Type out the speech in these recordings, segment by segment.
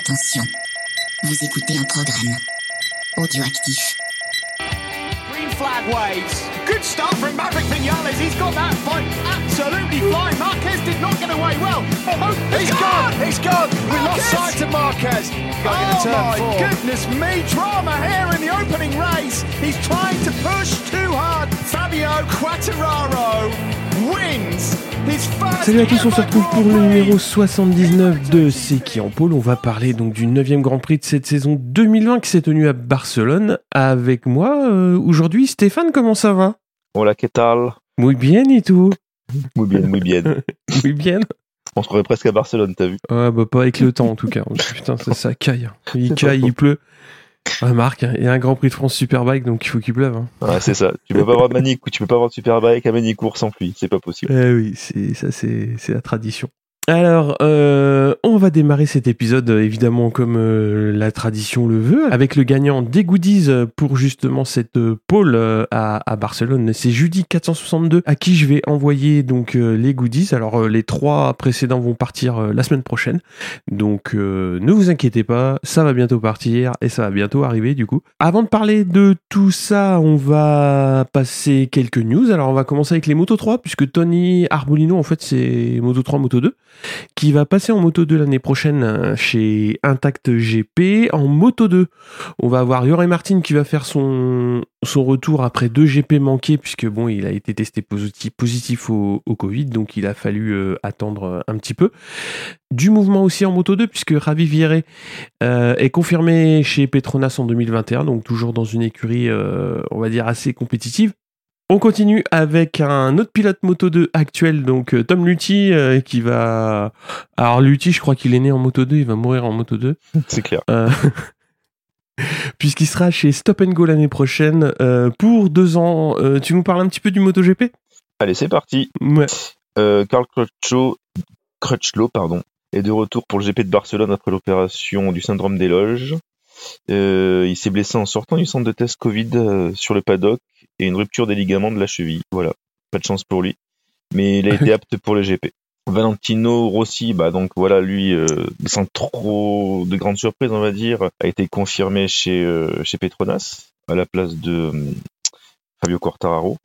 Attention, vous écoutez un programme audioactif. Green flag waves. Good start from Maverick Vinales. He's got that fight absolutely flying. Marquez did not get away well. Oh, He's gone! He's gone! We lost Marquez! sight of Marquez. Oh turn my four. goodness me, drama here in the opening race. He's trying to push too hard. Fabio Quattararo wins his first Salut à tous, on se retrouve pour le numéro 79 de C'est qui en pôle. On va parler donc du 9 Grand Prix de cette saison 2020 qui s'est tenu à Barcelone. Avec moi euh, aujourd'hui, Stéphane, comment ça va? Hola, ¿qué tal? Muy bien et tout Muy bien, muy bien. Muy bien On se croirait presque à Barcelone, t'as vu? Ouais, bah pas avec le temps en tout cas. Putain, ça, ça caille. Il C'est caille, il pleut. Ah, Marc, il y a un Grand Prix de France Superbike donc il faut qu'il pleuve. hein. Ouais, c'est ça. Tu peux pas avoir de Manic ou tu peux pas avoir Superbike à Manicourt sans pluie. C'est pas possible. Eh oui, c'est ça, c'est la tradition. Alors, euh, on va démarrer cet épisode évidemment comme euh, la tradition le veut, avec le gagnant des goodies pour justement cette euh, pole euh, à, Barcelone. C'est Judy 462 à qui je vais envoyer donc les goodies. Alors les trois précédents vont partir la semaine prochaine, donc ne vous inquiétez pas, ça va bientôt partir et ça va bientôt arriver du coup. Avant de parler de tout ça, on va passer quelques news. Alors on va commencer avec les Moto 3 puisque Tony Arbolino en fait c'est Moto 3 Moto 2 qui va passer en Moto 2 l'année prochaine euh, chez Intact GP. En Moto 2, on va avoir Yoré Martin qui va faire son, son retour après deux GP manqués, puisque bon, il a été testé positif, au, Covid, donc il a fallu euh, attendre euh, un petit peu. Du mouvement aussi en Moto 2, puisque Ravi Vieré est confirmé chez Petronas en 2021, donc toujours dans une écurie, on va dire, assez compétitive. On continue avec un autre pilote Moto 2 actuel, donc euh, Tom Lutti, euh, qui va... Alors Lutti, je crois qu'il est né en Moto 2, il va mourir en Moto 2. C'est clair. Euh, Puisqu'il sera chez Stop and Go l'année prochaine euh, pour deux ans. Tu nous parles un petit peu du MotoGP? Allez, c'est parti. Ouais. Carl Crutchlow, Crutchlow, pardon, est de retour pour le GP de Barcelone après l'opération du syndrome des loges. Euh, il s'est blessé en sortant du centre de test Covid euh, sur le paddock et une rupture des ligaments de la cheville. Voilà, pas de chance pour lui. Mais il a été apte pour le GP. Valentino Rossi, bah donc voilà, lui, euh, sans trop de grandes surprises, on va dire, a été confirmé chez euh, chez Petronas à la place de euh, Fabio Quartararo.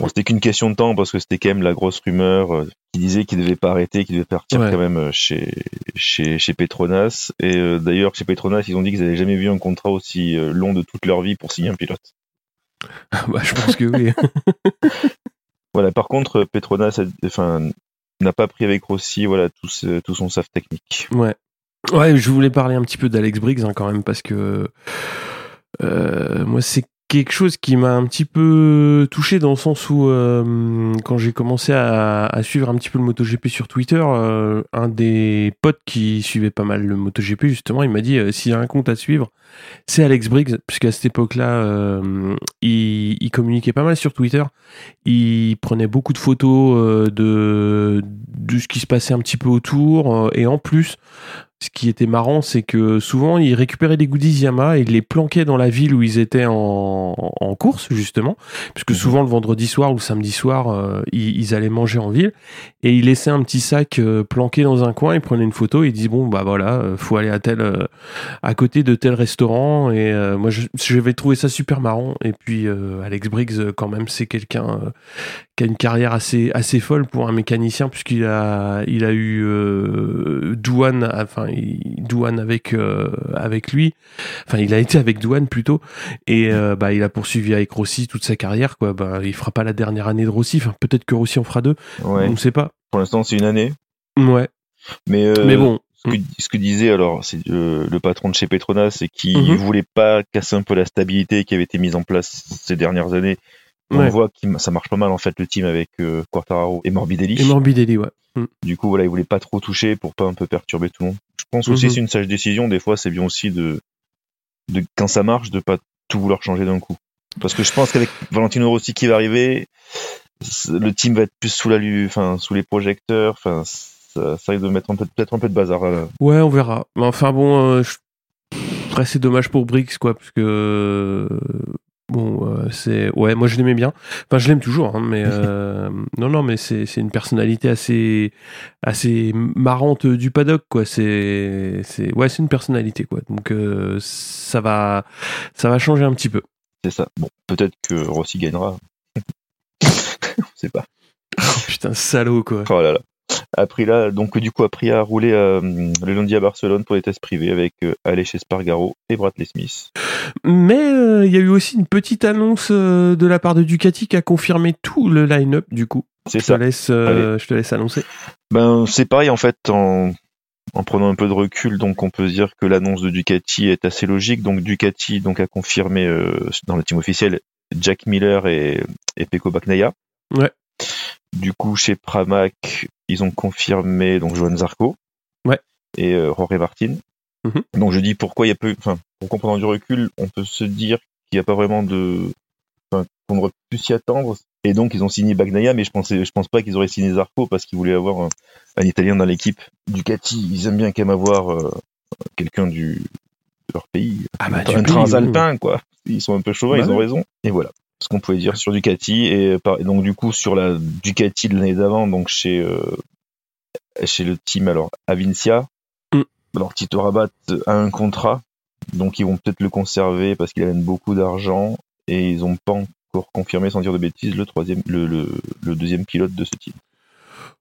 Bon, c'était qu'une question de temps parce que c'était quand même la grosse rumeur qui disait qu'il devait pas arrêter, qu'il devait partir Ouais. quand même chez chez chez Petronas. Et d'ailleurs, chez Petronas, ils ont dit qu'ils n'avaient jamais vu un contrat aussi long de toute leur vie pour signer un pilote. bah, je pense que oui. Voilà. Par contre, Petronas, n'a pas pris avec Rossi, voilà, tout, ce- tout son staff technique. Ouais. Ouais, je voulais parler un petit peu d'Alex Briggs hein, quand même parce que euh, moi c'est quelque chose qui m'a un petit peu touché dans le sens où euh, quand j'ai commencé à, suivre un petit peu le MotoGP sur Twitter, euh, un des potes qui suivait pas mal le MotoGP justement, il m'a dit euh, s'il y a un compte à suivre, c'est Alex Briggs puisqu'à cette époque-là, il, communiquait pas mal sur Twitter, il prenait beaucoup de photos de ce qui se passait un petit peu autour et en plus ce qui était marrant, c'est que souvent, ils récupéraient des goodies Yamaha et ils les planquaient dans la ville où ils étaient en, en course, justement. Puisque Mhm. souvent, le vendredi soir ou le samedi soir, euh, ils, ils allaient manger en ville. Et ils laissaient un petit sac euh, planqué dans un coin, ils prenaient une photo et ils disaient, bon, bah voilà, euh, faut aller à tel, à côté de tel restaurant. Et moi, je, je vais trouver ça super marrant. Et puis, Alex Briggs, quand même, c'est quelqu'un qui a une carrière assez, assez folle pour un mécanicien, puisqu'il a, il a eu Douane, enfin, il- Douane avec, euh, avec lui. Enfin, il a été avec Douane plutôt. Et euh, bah, il a poursuivi avec Rossi toute sa carrière. Quoi. Bah, il fera pas la dernière année de Rossi. Enfin, peut-être que Rossi en fera deux. Ouais. On ne sait pas. Pour l'instant, c'est une année. Ouais. Mais, euh, Mais bon. ce que, ce que disait alors c'est euh, le patron de chez Petronas, c'est qu'il Mhm. voulait pas casser un peu la stabilité qui avait été mise en place ces dernières années. On Ouais. voit que ça marche pas mal en fait le team avec euh, Quartararo et Morbidelli. Et Morbidelli, ouais. Mm. Du coup voilà, il voulait pas trop toucher pour pas un peu perturber tout le monde. Je pense aussi Mhm. c'est une sage décision. Des fois c'est bien aussi de, de quand ça marche de pas tout vouloir changer d'un coup. Parce que je pense qu'avec Valentino Rossi qui va arriver, le team va être plus sous la enfin sous les projecteurs, enfin ça, ça risque de mettre peut-être un peu de bazar. là. Ouais, on verra. Mais enfin bon, euh, je- après c'est dommage pour Briggs, quoi, parce que euh, Bon, euh, c'est ouais, moi je l'aimais bien. Enfin, je l'aime toujours, hein, mais euh, non, non, mais c'est c'est une personnalité assez assez marrante du paddock, quoi. C'est c'est ouais, c'est une personnalité, quoi. Donc euh, ça va ça va changer un petit peu. C'est ça. Bon, peut-être que Rossi gagnera. On sait pas. Oh, putain, salaud, quoi. Oh là là. Après là, donc du coup, après a roulé euh, le lundi à Barcelone pour les tests privés avec euh, Aleix Espargaro et Bradley Smith. Mais euh, il y a eu aussi une petite annonce euh, de la part de Ducati qui a confirmé tout le line-up, du coup. C'est te laisse, je te laisse annoncer. Ben c'est pareil en fait en, en prenant un peu de recul, donc on peut dire que l'annonce de Ducati est assez logique. Donc Ducati donc a confirmé dans le team officiel Jack Miller et, et Pecco Bagnaia. Ouais. Du coup chez Pramac ils ont confirmé donc Johan Zarco. Ouais. Et euh, Jorge Martin. Mhm. Donc je dis pourquoi il y a peu, enfin pour comprendre du recul, on peut se dire qu'il n'y a pas vraiment de, enfin qu'on aurait pu s'y attendre. Et donc ils ont signé Bagnaia, mais je pensais, je pense pas qu'ils auraient signé Zarco parce qu'ils voulaient avoir un, un Italien dans l'équipe. Ducati, ils aiment bien quand même avoir euh, quelqu'un du de leur pays, Ah bah, un, pays, transalpin quoi. Ils sont un peu chauvins, Bah ils ont raison. Et voilà ce qu'on pouvait dire sur Ducati et, donc du coup sur la Ducati de l'année d'avant, donc chez euh, chez le team alors Avincia. Mm. Alors Tito Rabat a un contrat, donc ils vont peut-être le conserver parce qu'il amène beaucoup d'argent et ils ont pas encore confirmé sans dire de bêtises le troisième, le, le, le deuxième pilote de ce team.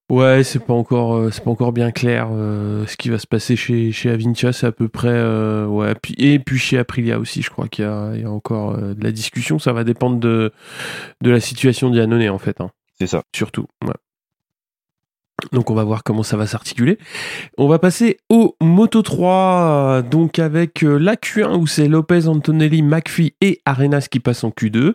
Ouais, c'est pas encore, euh, c'est pas encore bien clair euh, ce qui va se passer chez chez Avincia. C'est à peu près, euh, ouais. Puis, et puis chez Aprilia aussi, je crois qu'il y a, il y a encore euh, de la discussion. Ça va dépendre de de la situation d'Iannone en fait, hein, C'est ça. surtout. Ouais. Donc on va voir comment ça va s'articuler. On va passer au Moto 3, euh, donc avec euh, la Q1 où c'est Lopez, Antonelli, McPhee et Arenas qui passent en Q2.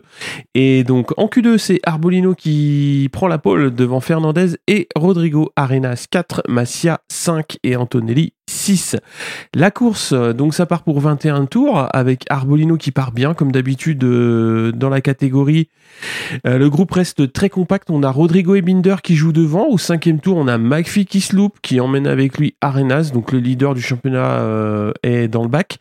Et donc en Q2, c'est Arbolino qui prend la pole devant Fernandez et Rodrigo Arenas 4, Massia 5 et Antonelli 6. La course, euh, donc ça part pour 21 tours avec Arbolino qui part bien comme d'habitude euh, dans la catégorie. Euh, le groupe reste très compact. On a Rodrigo et Binder qui jouent devant. Au cinquième tour, on a McPhee qui se qui emmène avec lui Arenas, donc le leader du championnat est dans le bac.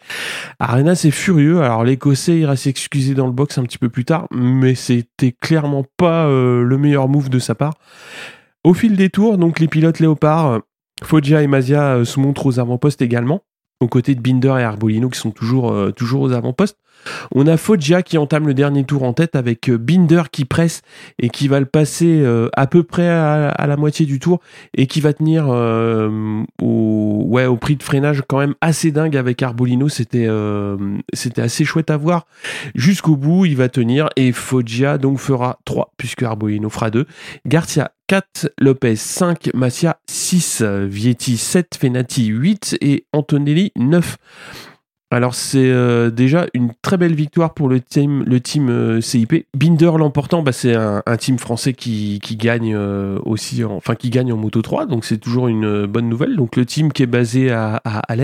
Arenas est furieux. Alors l'Écossais ira s'excuser dans le box un petit peu plus tard, mais c'était clairement pas le meilleur move de sa part. Au fil des tours, donc les pilotes léopards, Foggia et Mazia euh, se montrent aux avant-postes également, aux côtés de Binder et Arbolino qui sont toujours, euh, toujours aux avant-postes. On a Foggia qui entame le dernier tour en tête avec euh, Binder qui presse et qui va le passer à peu près à, la moitié du tour et qui va tenir euh, au, ouais, au prix de freinage quand même assez dingue avec Arbolino. C'était c'était assez chouette à voir. Jusqu'au bout, il va tenir et Foggia donc fera 3 puisque Arbolino fera 2. Garcia 4, Lopez 5, Massia 6, Vietti 7, Fenati 8 et Antonelli 9. Alors c'est euh, déjà une très belle victoire pour le team, le team euh, CIP. Binder l'emportant, bah, c'est un, team français qui, qui gagne euh, aussi, en, enfin qui gagne en Moto 3, donc c'est toujours une bonne nouvelle. Donc le team qui est basé à, à.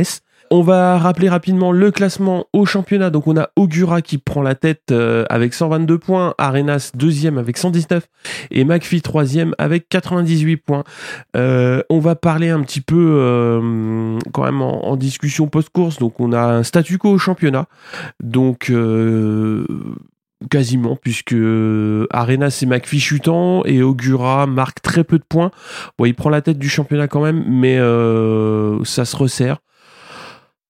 On va rappeler rapidement le classement au championnat. Donc on a Augura qui prend la tête euh, avec 122 points, Arenas deuxième avec 119 et McPhee troisième avec 98 points. Euh, on va parler un petit peu euh, quand même en, discussion post-course. Donc on a un statu quo au championnat. Donc quasiment puisque Arenas et McPhee chutant et Augura marque très peu de points. Bon, il prend la tête du championnat quand même, mais ça se resserre.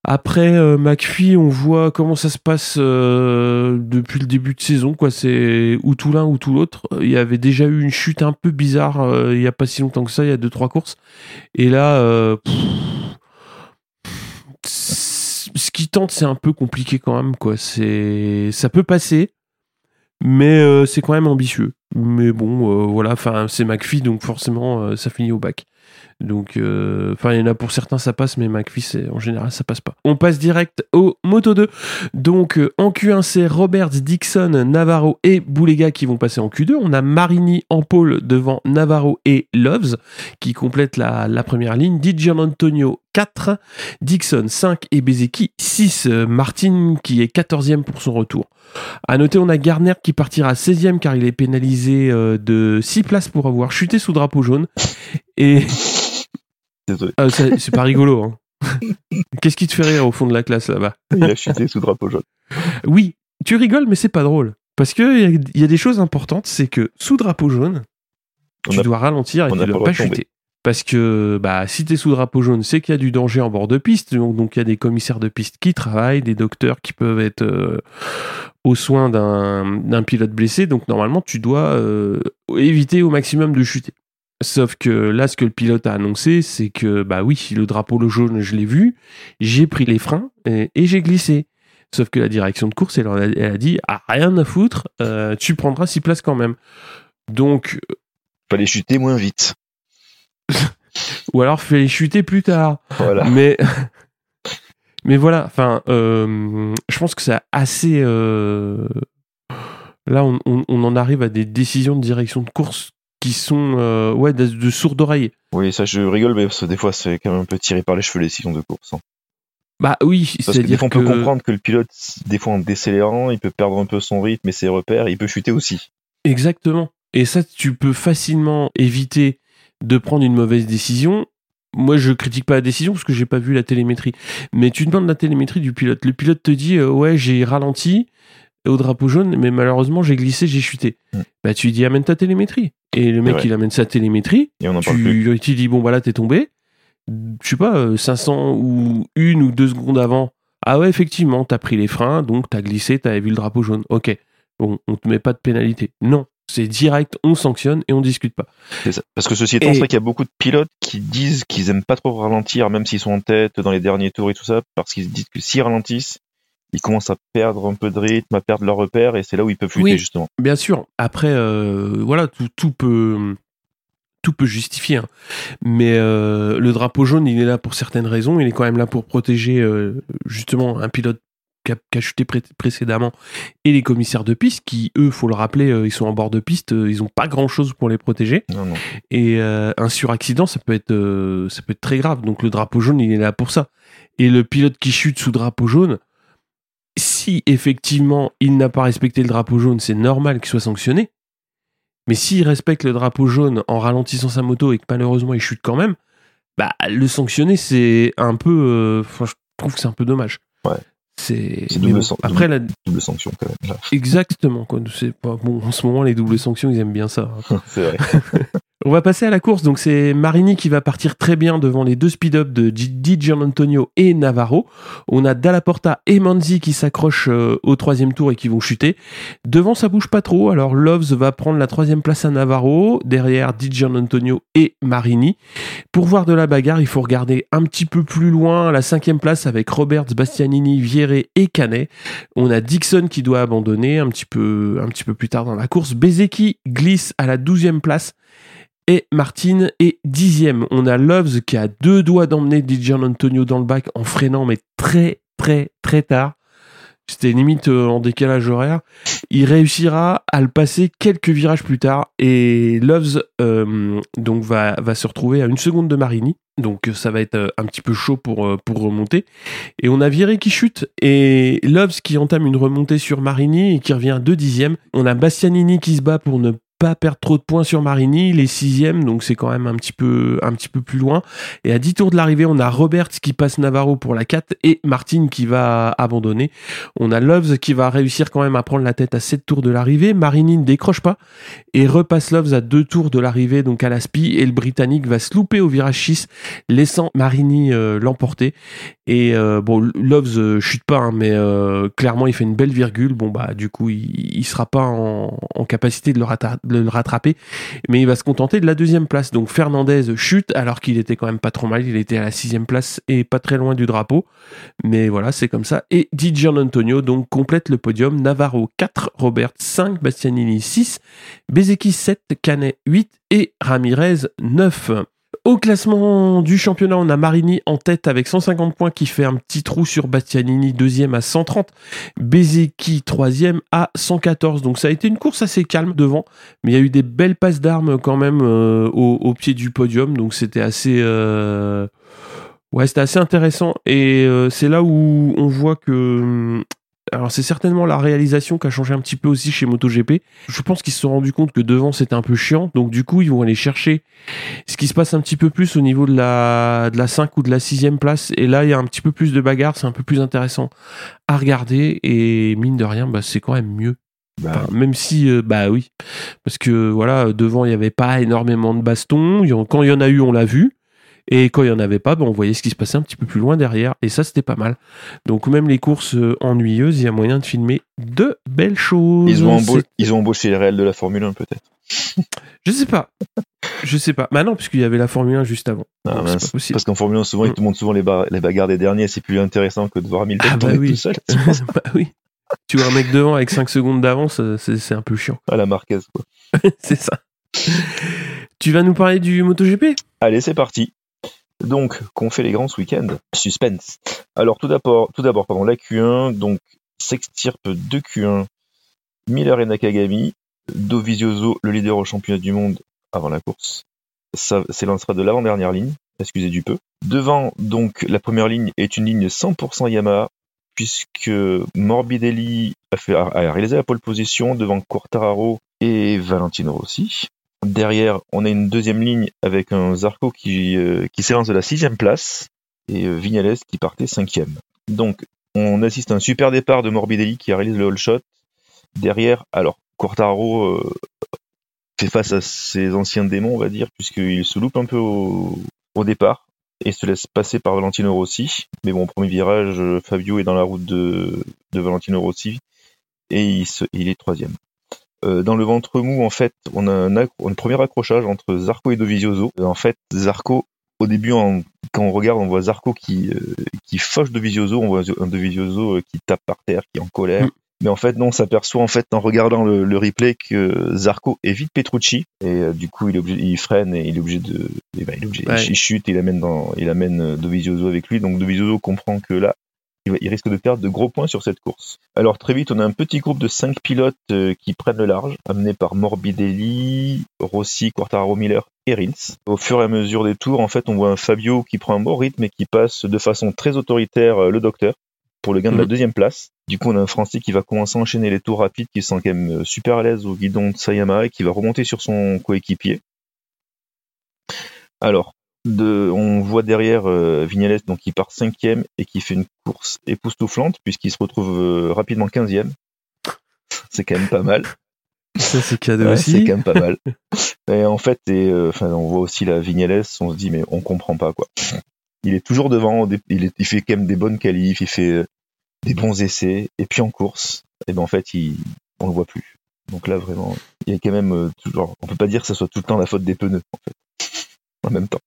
Après euh, McPhee, on voit comment ça se passe euh, depuis le début de saison. quoi. C'est ou tout l'un ou tout l'autre. Il y avait déjà eu une chute un peu bizarre euh, il y a pas si longtemps que ça, il y a deux trois courses. Et là, euh, ce qui tente, c'est un peu compliqué quand même. Quoi. C'est ça peut passer, mais c'est quand même ambitieux. Mais bon, voilà. C'est McPhee, donc forcément, ça finit au bac. Donc, euh, enfin, il y en a pour certains, ça passe, mais McPhee, en général, ça passe pas. On passe direct au Moto 2. Donc, euh, en Q1, c'est Roberts, Dixon, Navarro et Boulega qui vont passer en Q2. On a Marini en pôle devant Navarro et Loves qui complètent la, première ligne. Di Antonio 4, Dixon 5 et Bezeki 6. Euh, Martin qui est 14e pour son retour. À noter, on a Garner qui partira 16e car il est pénalisé euh, de 6 places pour avoir chuté sous drapeau jaune. Et Désolé. ah, c'est pas rigolo. hein. Qu'est-ce qui te fait rire au fond de la classe là-bas? Il a chuté sous drapeau jaune. Oui, tu rigoles, mais c'est pas drôle. Parce que il y, a- y a des choses importantes, c'est que sous drapeau jaune, On tu a- dois ralentir et tu dois pas chuter. Parce que bah, si tu es sous drapeau jaune, c'est qu'il y a du danger en bord de piste. Donc il y a des commissaires de piste qui travaillent, des docteurs qui peuvent être euh, aux soins d'un d'un pilote blessé. Donc normalement, tu dois euh, éviter au maximum de chuter. Sauf que là, ce que le pilote a annoncé, c'est que bah oui, le drapeau le jaune, je l'ai vu, j'ai pris les freins et, et j'ai glissé. Sauf que la direction de course, elle, a, elle a dit ah, rien à foutre, euh, tu prendras six places quand même. Donc Fallait chuter moins vite. ou alors fais chuter plus tard. Voilà. Mais mais voilà, enfin, euh, je pense que c'est assez. euh, Là, on, on- on en arrive à des décisions de direction de course qui sont euh, ouais de, de sourdes oreilles. Oui, ça je rigole, mais parce que des fois c'est quand même un peu tiré par les cheveux les sillons de course. hein. Bah oui, c'est-à-dire fois on que peut comprendre que le pilote, des fois en décélérant, il peut perdre un peu son rythme et ses repères, il peut chuter aussi. Exactement. Et ça, tu peux facilement éviter de prendre une mauvaise décision. Moi, je critique pas la décision parce que j'ai pas vu la télémétrie. Mais tu demandes la télémétrie du pilote. Le pilote te dit euh, ouais, j'ai ralenti au drapeau jaune, mais malheureusement j'ai glissé, j'ai chuté. Mm. Bah tu lui dis amène ta télémétrie. Et le mec il amène sa télémétrie. Et on en parle plus. Tu tu dis bon bah là t'es tombé. Je sais pas euh, 500 ou une ou deux secondes avant. Ah ouais effectivement t'as pris les freins donc t'as glissé, t'avais vu le drapeau jaune. Ok. Bon on te met pas de pénalité. Non. C'est direct, on sanctionne et on discute pas. Ça. Parce que ceci étant, Et- c'est vrai qu'il y a beaucoup de pilotes qui disent qu'ils aiment pas trop ralentir, même s'ils sont en tête dans les derniers tours et tout ça, parce qu'ils se disent que s'ils ralentissent, ils commencent à perdre un peu de rythme, à perdre leur repère, et c'est là où ils peuvent chuter Oui. justement. Bien sûr. Après, euh, voilà, tout, tout peut tout peut justifier. hein. Mais euh, le drapeau jaune, il est là pour certaines raisons. Il est quand même là pour protéger euh, justement un pilote qui a, chuté pré- précédemment et les commissaires de piste qui, eux, faut le rappeler, ils sont en bord de piste, ils ont pas grand chose pour les protéger. Non, non. Et un suraccident, ça peut être ça peut être très grave. Donc le drapeau jaune, il est là pour ça. Et le pilote qui chute sous drapeau jaune, si effectivement il n'a pas respecté le drapeau jaune, c'est normal qu'il soit sanctionné. Mais s'il respecte le drapeau jaune en ralentissant sa moto et que malheureusement il chute quand même, bah le sanctionner c'est un peu, euh, enfin, je trouve que c'est un peu dommage. Ouais. C'est double bon, après la Double sanction quand même. là. exactement quoi. Pas bon en ce moment les doubles sanctions ils aiment bien ça. hein. c'est vrai. On va passer à la course. Donc, c'est Marini qui va partir très bien devant les deux speed-up de Di Gianantonio et Navarro. On a Dalla Porta et Manzi qui s'accrochent euh, au troisième tour et qui vont chuter. Devant, ça bouge pas trop. Alors, Loves va prendre la troisième place à Navarro. Derrière, Di Gianantonio et Marini. Pour voir de la bagarre, il faut regarder un petit peu plus loin la cinquième place avec Roberts, Bastianini, Vieré et Canet. On a Dixon qui doit abandonner un petit peu, un petit peu plus tard dans la course. Bezeki glisse à la douzième place et Martin est dixième. On a Loves qui a deux doigts d'emmener Dijon Antonio dans le bac en freinant, mais très très très tard. C'était limite euh, en décalage horaire. Il réussira à le passer quelques virages plus tard et Loves euh, donc va, se retrouver à une seconde de Marini. Donc euh, ça va être un petit peu chaud pour, remonter. Et on a Viré qui chute et Loves qui entame une remontée sur Marini et qui revient à deux dixièmes. On a Bastianini qui se bat pour ne perdre trop de points sur Marini, les sixièmes, donc c'est quand même un petit peu un petit peu plus loin. Et à 10 tours de l'arrivée, on a Roberts qui passe Navarro pour la 4 et Martin qui va abandonner. On a Loves qui va réussir quand même à prendre la tête à 7 tours de l'arrivée. Marini ne décroche pas et repasse Loves à 2 tours de l'arrivée, donc à la SPI, et le Britannique va se louper au virage 6, laissant Marini euh, l'emporter. Et euh, bon, Loves euh, chute pas, hein, mais clairement il fait une belle virgule. Bon bah du coup il, il sera pas en, capacité de le, rattra- le rattraper, mais il va se contenter de la deuxième place. Donc Fernandez chute alors qu'il était quand même pas trop mal. Il était à la sixième place et pas très loin du drapeau. Mais voilà, c'est comme ça. Et Di Antonio donc complète le podium. Navarro 4, Robert 5, Bastianini 6, Bezeki 7, Canet 8 et Ramirez 9. Au classement du championnat, on a Marini en tête avec 150 points qui fait un petit trou sur Bastianini, deuxième à 130. Bezeki, troisième à 114. Donc ça a été une course assez calme devant, mais il y a eu des belles passes d'armes quand même euh, au, pied du podium. Donc c'était assez... euh, Ouais, c'était assez intéressant. Et euh, c'est là où on voit que... Alors c'est certainement la réalisation qui a changé un petit peu aussi chez MotoGP. Je pense qu'ils se sont rendus compte que devant c'était un peu chiant. Donc du coup ils vont aller chercher ce qui se passe un petit peu plus au niveau de la, de la 5 ou de la 6 place. Et là, il y a un petit peu plus de bagarre, c'est un peu plus intéressant à regarder. Et mine de rien, bah, c'est quand même mieux Bah, même si, euh, bah oui, parce que voilà, devant il n'y avait pas énormément de bastons. Quand il y en a eu, on l'a vu. Et quand il n'y en avait pas, ben, on voyait ce qui se passait un petit peu plus loin derrière. Et ça, c'était pas mal. Donc, même les courses euh, ennuyeuses, il y a moyen de filmer de belles choses. ils, ont ils embauché les réels de la Formule 1 peut-être. Je sais pas. Je sais pas. Bah non, puisqu'il y avait la Formule 1 juste avant. Ah, mince. pas possible. Parce qu'en Formule 1, souvent, ils te montrent souvent les, bagarres des derniers. C'est plus intéressant que de voir Hamilton Ah, bah oui. tout seul. bah oui. Tu vois un mec devant avec 5 secondes d'avance, euh, c'est c'est un peu chiant. à la Marquez. Quoi. c'est ça. Tu vas nous parler du MotoGP? Allez, c'est parti. Donc, qu'on fait les grands ce week-end Suspense. Alors, tout d'abord, tout d'abord, pardon, la Q1, donc, s'extirpe de Q1 Miller et Nakagami, Dovizioso, le leader au championnat du monde avant la course. S'élancera de l'avant-dernière ligne, excusez du peu. Devant, donc, la première ligne est une ligne 100% Yamaha, puisque Morbidelli a réalisé la pole position devant Quartararo et Valentino Rossi. Derrière, on a une deuxième ligne avec un Zarco qui, euh, s'élance de la sixième place et euh, Vignales qui partait cinquième. Donc, on assiste à un super départ de Morbidelli qui réalise le all shot. Derrière, alors, Quartaro euh, fait face à ses anciens démons, on va dire, puisqu'il se loupe un peu au, départ et se laisse passer par Valentino Rossi. Mais bon, au premier virage, Fabio est dans la route de, Valentino Rossi et il est troisième. Euh, dans le ventre mou, en fait, on a un, premier accrochage entre Zarco et Dovizioso. Euh, En fait, Zarco, au début, quand on regarde, on voit Zarco qui, euh, qui fauche Dovizioso, on voit un Dovizioso euh, qui tape par terre, qui est en colère. Mm. Mais en fait, non, on s'aperçoit en fait en regardant le, le replay que Zarco évite Petrucci et euh, du coup, il, est obligé, il freine et il est obligé de, eh ben, il, est obligé, Ouais. il chute, et il amène dans, il amène Dovizioso avec lui. Donc Dovizioso comprend que là, il, risque de perdre de gros points sur cette course. Alors très vite, on a un petit groupe de cinq pilotes euh, qui prennent le large, amenés par Morbidelli, Rossi, Quartararo, Miller et Rins. Au fur et à mesure des tours, en fait, on voit un Fabio qui prend un bon rythme et qui passe de façon très autoritaire euh, le docteur pour le gain de la Mhm. deuxième place. Du coup, on a un Français qui va commencer à enchaîner les tours rapides, qui se sent quand même euh, super à l'aise au guidon de Sayama et qui va remonter sur son coéquipier. Alors, de, on voit derrière euh, Vignales donc qui part cinquième et qui fait une course époustouflante puisqu'il se retrouve euh, rapidement quinzième. C'est quand même pas mal. Ça, c'est cadeau Ouais, aussi. c'est quand même pas mal. Et en fait, et, euh, on voit aussi la Vignales, on se dit mais on comprend pas quoi. Il est toujours devant, il, est- il fait quand même des bonnes qualifs, il fait euh, des bons essais, et puis en course, et ben en fait, il, on le voit plus. Donc là vraiment, il y a quand même euh, toujours, on peut pas dire que ce soit tout le temps la faute des pneus en fait, en même temps.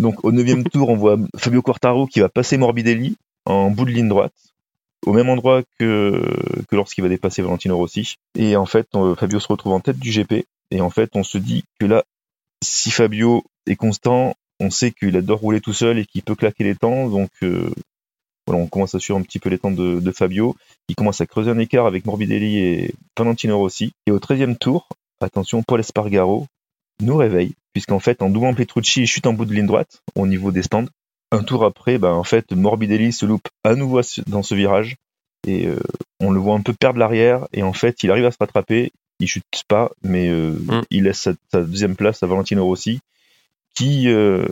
Donc au neuvième tour, on voit Fabio Quartaro qui va passer Morbidelli en bout de ligne droite, au même endroit que, que lorsqu'il va dépasser Valentino Rossi. Et en fait, on- Fabio se retrouve en tête du GP. Et en fait, on se dit que là, si Fabio est constant, on sait qu'il adore rouler tout seul et qu'il peut claquer les temps. Donc euh, voilà, on commence à suivre un petit peu les temps de, de Fabio. Il commence à creuser un écart avec Morbidelli et Valentino Rossi. Et au 13e tour, attention, Paul Espargaro nous réveille, puisqu'en fait, en doublant Petrucci, il chute en bout de ligne droite au niveau des stands. Un tour après, ben, en fait, Morbidelli se loupe à nouveau dans ce virage et euh, on le voit un peu perdre l'arrière et en fait, il arrive à se rattraper. Il chute pas, mais euh, Mm. il laisse sa, sa deuxième place à Valentino Rossi, qui euh,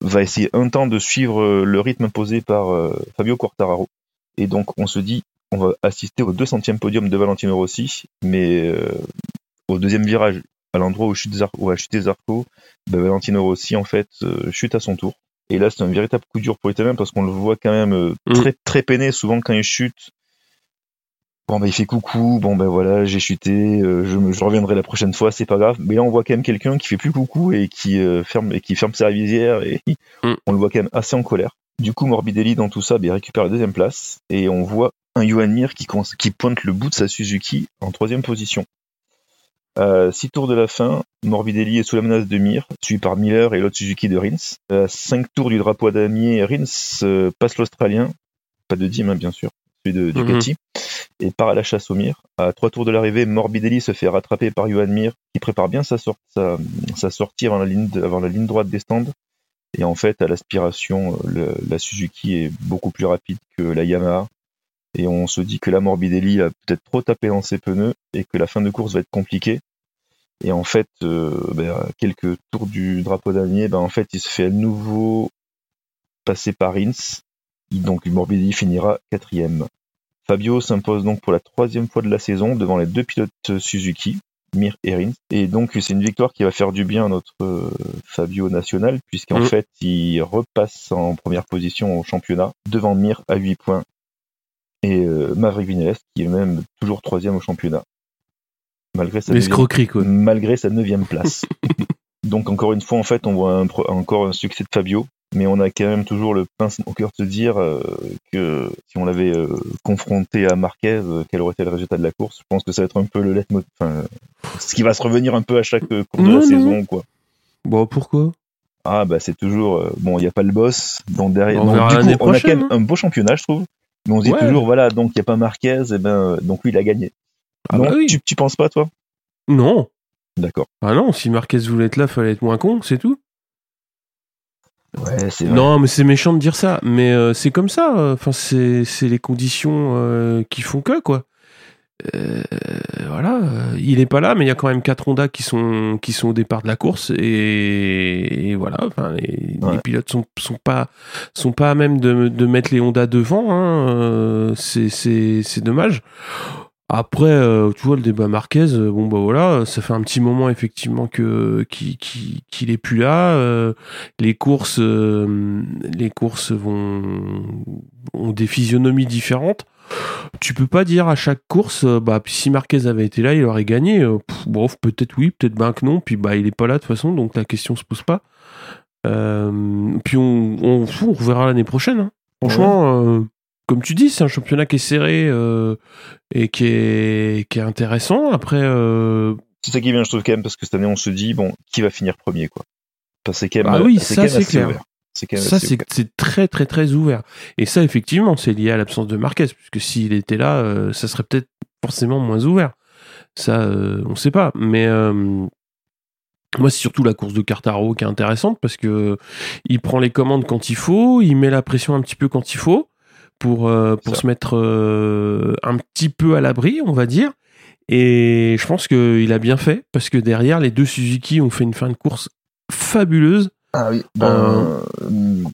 va essayer un temps de suivre euh, le rythme imposé par euh, Fabio Quartararo. Et donc, on se dit, on va assister au 200e podium de Valentino Rossi, mais euh, au deuxième virage, à l'endroit où, chute Zar- où a chuté Zarco, ben, Valentino Rossi, en fait, euh, chute à son tour. Et là, c'est un véritable coup dur pour l'Italien parce qu'on le voit quand même euh, Mm. très, très peiné. Souvent, quand il chute, bon, ben, il fait coucou, bon, ben voilà, j'ai chuté, euh, je, reviendrai la prochaine fois, c'est pas grave. Mais là, on voit quand même quelqu'un qui fait plus coucou et qui, euh, ferme, et qui ferme sa visière et Mm. on le voit quand même assez en colère. Du coup, Morbidelli, dans tout ça, ben, il récupère la deuxième place et on voit un Johan Mir qui pointe le bout de sa Suzuki en troisième position. Euh, six tours de la fin, Morbidelli est sous la menace de Mir, suivi par Miller et l'autre Suzuki de Rins. À cinq tours du drapeau à damier, Rins euh, passe l'Australien, pas de Dim hein, bien sûr, celui de Mhm. Ducati, et part à la chasse au Mir. À trois tours de l'arrivée, Morbidelli se fait rattraper par Johan Mir, qui prépare bien sa, sor- sa, sa sortie avant la, ligne de- avant la ligne droite des stands. Et en fait, à l'aspiration, euh, la Suzuki est beaucoup plus rapide que la Yamaha. Et on se dit que la Morbidelli a peut-être trop tapé dans ses pneus et que la fin de course va être compliquée. Et en fait, euh, ben, quelques tours du drapeau damier, ben, en fait, il se fait à nouveau passer par Rins. Donc Morbidelli finira quatrième. Fabio s'impose donc pour la troisième fois de la saison devant les deux pilotes Suzuki, Mir et Rins. Et donc c'est une victoire qui va faire du bien à notre euh, Fabio national, puisqu'en Mm. fait il repasse en première position au championnat devant Mir à 8 points et euh, Maverick Vinales qui est même toujours troisième au championnat. Malgré sa neuvième- L'escroquerie, quoi. malgré sa neuvième place. Donc encore une fois, en fait, on voit un encore un succès de Fabio, mais on a quand même toujours le pince au cœur de se dire euh, que si on l'avait euh, confronté à Marquez, euh, quel aurait été le résultat de la course? Je pense que ça va être un peu le leitmotiv, enfin, ce qui va se revenir un peu à chaque euh, cours de Non, la non. saison, quoi. Bon, pourquoi? Ah bah c'est toujours bon, il n'y a pas le boss, donc derrière, On donc, verra du l'année coup, on a quand même hein. un beau championnat, je trouve. Mais on se dit Ouais. toujours, voilà, donc il n'y a pas Marquez, et ben, donc lui, il a gagné. Ah non, bah oui. tu, tu penses pas, toi? Non. D'accord. Ah non, si Marquez voulait être là, fallait être moins con, c'est tout. Ouais, c'est vrai. Non, mais c'est méchant de dire ça. Mais euh, c'est comme ça. euh, Enfin, c'est c'est les conditions euh, qui font que quoi. Euh, voilà, il est pas là, mais il y a quand même quatre Honda qui sont qui sont au départ de la course et, et voilà. Enfin, les, Ouais. les pilotes sont sont pas sont pas à même de, de mettre les Honda devant. Hein, euh, c'est c'est c'est dommage. Après, euh, tu vois, le débat Marquez, euh, bon bah voilà, ça fait un petit moment effectivement que qu'il qu'il est plus là. euh, les courses, euh, les courses vont ont des physionomies différentes. Tu peux pas dire à chaque course, euh, bah si Marquez avait été là, il aurait gagné. Euh, pff, bon, peut-être oui, peut-être ben que non. Puis bah il est pas là de toute façon, donc la question se pose pas. Euh, puis on, on, on verra l'année prochaine. hein. Franchement, euh, comme tu dis, c'est un championnat qui est serré euh, et qui est, qui est intéressant. Après, euh, C'est ça qui est bien, je trouve, quand même, parce que cette année, on se dit, bon, qui va finir premier, quoi. Parce que c'est quand même, Ah oui, c'est ça, c'est clair. ouvert. Ça, très, très, très ouvert. Et ça, effectivement, c'est lié à l'absence de Marquez, puisque s'il était là, euh, ça serait peut-être forcément moins ouvert. Ça, euh, on sait pas. Mais euh, moi, c'est surtout la course de Cartaro qui est intéressante, parce que il prend les commandes quand il faut, il met la pression un petit peu quand il faut, pour, euh, pour Ça. se mettre euh, un petit peu à l'abri, on va dire. Et je pense qu'il a bien fait, parce que derrière, les deux Suzuki ont fait une fin de course fabuleuse. Ah oui, ben,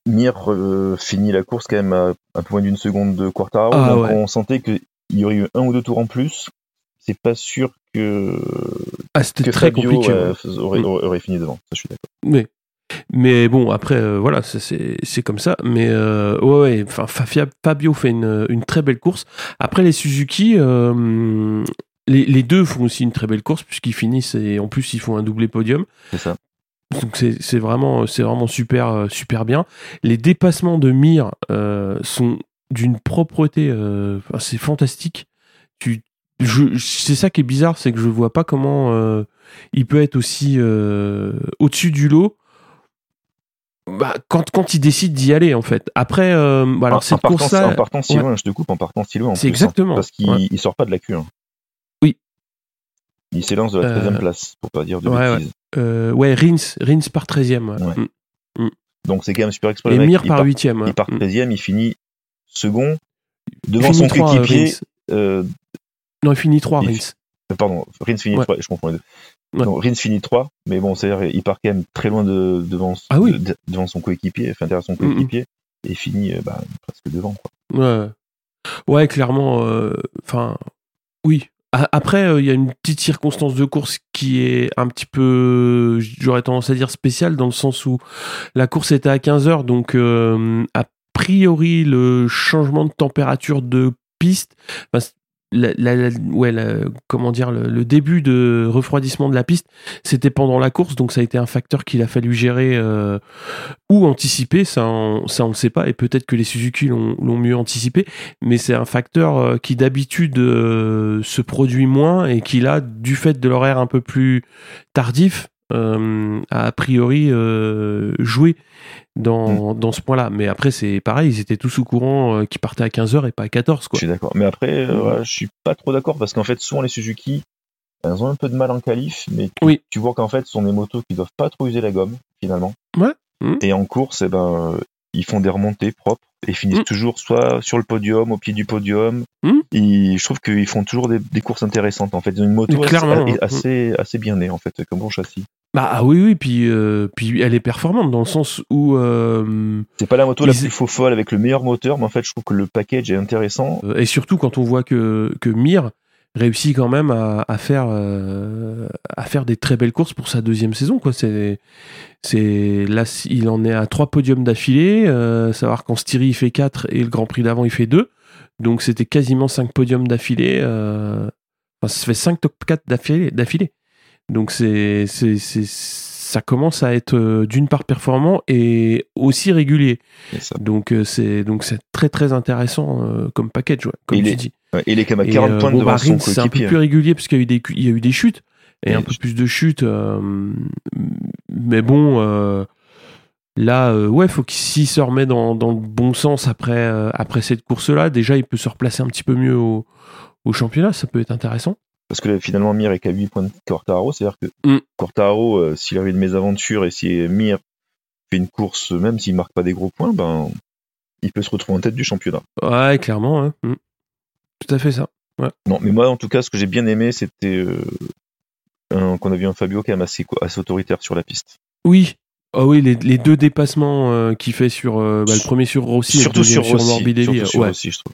Mir euh, finit la course quand même à un peu moins d'une seconde de Quartaro, Ah donc ouais. on sentait qu'il y aurait eu un ou deux tours en plus. C'est pas sûr que, Ah, c'était très Fabio compliqué. euh, ouais. aurait, Mm. aurait fini devant, ça je suis d'accord. Mais, mais bon, après, euh, voilà, c'est comme ça. Mais euh, ouais, enfin, Fabio fait une, une très belle course. Après, les Suzuki, euh, les, les deux font aussi une très belle course, puisqu'ils finissent et en plus, ils font un doublé podium. C'est ça. Donc, c'est vraiment, c'est vraiment super, super bien. Les dépassements de Mir sont d'une propreté, c'est fantastique. Tu, c'est ça qui est bizarre, c'est que je vois pas comment il peut être aussi au-dessus du lot. Bah, quand, quand il décide d'y aller en fait. Après, euh, bah, alors en, cette en partant, course-là, en partant si ouais. loin, je te coupe, en partant si loin. en C'est plus, hein, exactement, parce qu'il ouais. sort pas de la Q1. Oui. Il s'élance de la Euh, 13 place, pour pas dire de ouais, bêtises. euh, ouais, Rins, Rins par 13e. ouais. Ouais. Mm. Donc c'est quand même super exploit. Et. Mir il par part, 8e. ouais. il part Mm. 13e, il finit second devant Finit son euh, coéquipier. Euh, Non, il finit 3, il- Rins. Euh, Pardon, Rins finit Ouais. 3, je confonds les deux. Ouais. Non, Rins finit 3, mais bon, c'est-à-dire, il part quand même très loin de, devant, Ah oui. de- devant son coéquipier, enfin derrière son Mm, mm. coéquipier, et finit euh, bah, presque devant. Quoi. Ouais, ouais clairement. Enfin, oui. A- Après, euh, il y a une petite circonstance de course qui est un petit peu, j'aurais tendance à dire spéciale, dans le sens où la course était à 15h, donc euh, a priori, le changement de température de piste, c- comment dire, le, début de refroidissement de la piste, c'était pendant la course, donc ça a été un facteur qu'il a fallu gérer euh, ou anticiper, ça on, ça le sait pas, et peut-être que les Suzuki l'ont l'ont mieux anticipé, mais c'est un facteur euh, qui d'habitude euh, se produit moins et qui là, du fait de l'horaire un peu plus tardif, euh, a a priori euh, joué dans, dans ce point-là. Mais après, c'est pareil, ils étaient tous au courant euh, qu'ils partaient à 15h et pas à 14 Je quoi. suis d'accord. Mais après, euh, voilà, je suis pas trop d'accord parce qu'en fait, souvent les Suzuki, elles ont un peu de mal en qualif, mais tu, Oui. tu vois qu'en fait, ce sont des motos qui doivent pas trop user la gomme, finalement. Ouais. Mhm. Et en course, eh ben, ils font des remontées propres et finissent Mhm. toujours soit sur le podium, au pied du podium. Et je trouve qu'ils font toujours des, des courses intéressantes. En fait, ils ont une moto Clairement, assez, hein. assez, assez bien née, en fait, comme bon châssis. Bah ah oui, oui, puis, euh, puis elle est performante dans le sens où. euh, C'est pas la moto la plus faux folle avec le meilleur moteur, mais en fait, je trouve que le package est intéressant. Euh, et surtout quand on voit que, que Mir réussit quand même à, à faire, euh, à faire des très belles courses pour sa deuxième saison. Quoi. C'est, c'est, là, il en est à trois podiums d'affilée. Euh, savoir qu'en Styrie, il fait 4 et le Grand Prix d'avant, il fait 2. Donc c'était quasiment 5 podiums d'affilée. euh, enfin, ça fait 5 top 4 d'affilée. d'affilée. Donc c'est, c'est, c'est, ça commence à être d'une part performant et aussi régulier. Donc c'est donc c'est très très intéressant comme package, ouais, comme tu est dis. Ouais, et il est quand même à Et, 40 euh, points bon, devant son c'est un peu plus régulier parce qu'il y a eu des cu- il y a eu des chutes et Et un peu je- plus de chutes. euh, mais bon, euh, là, euh, ouais, faut qu'il s'il se remet dans, dans le bon sens après euh, après cette course-là, déjà il peut se replacer un petit peu mieux au, au championnat, ça peut être intéressant. Parce que là, finalement, Mir est qu'à 8 points de Quartaro. C'est-à-dire que Mm. Quartaro, euh, s'il avait une mésaventure et si Mir fait une course, même s'il marque pas des gros points, ben, il peut se retrouver en tête du championnat. Ouais, clairement, hein. Mm. Tout à fait ça. Non, mais moi, en tout cas, ce que j'ai bien aimé, c'était euh, qu'on a vu un Fabio quand même assez, assez autoritaire sur la piste. Oui. Ah oui, les, les deux dépassements euh, qu'il fait sur euh, bah, le premier sur Rossi, et le surtout deuxième sur Rossi. Morbidelli, surtout euh, sur ouais. Rossi, je trouve.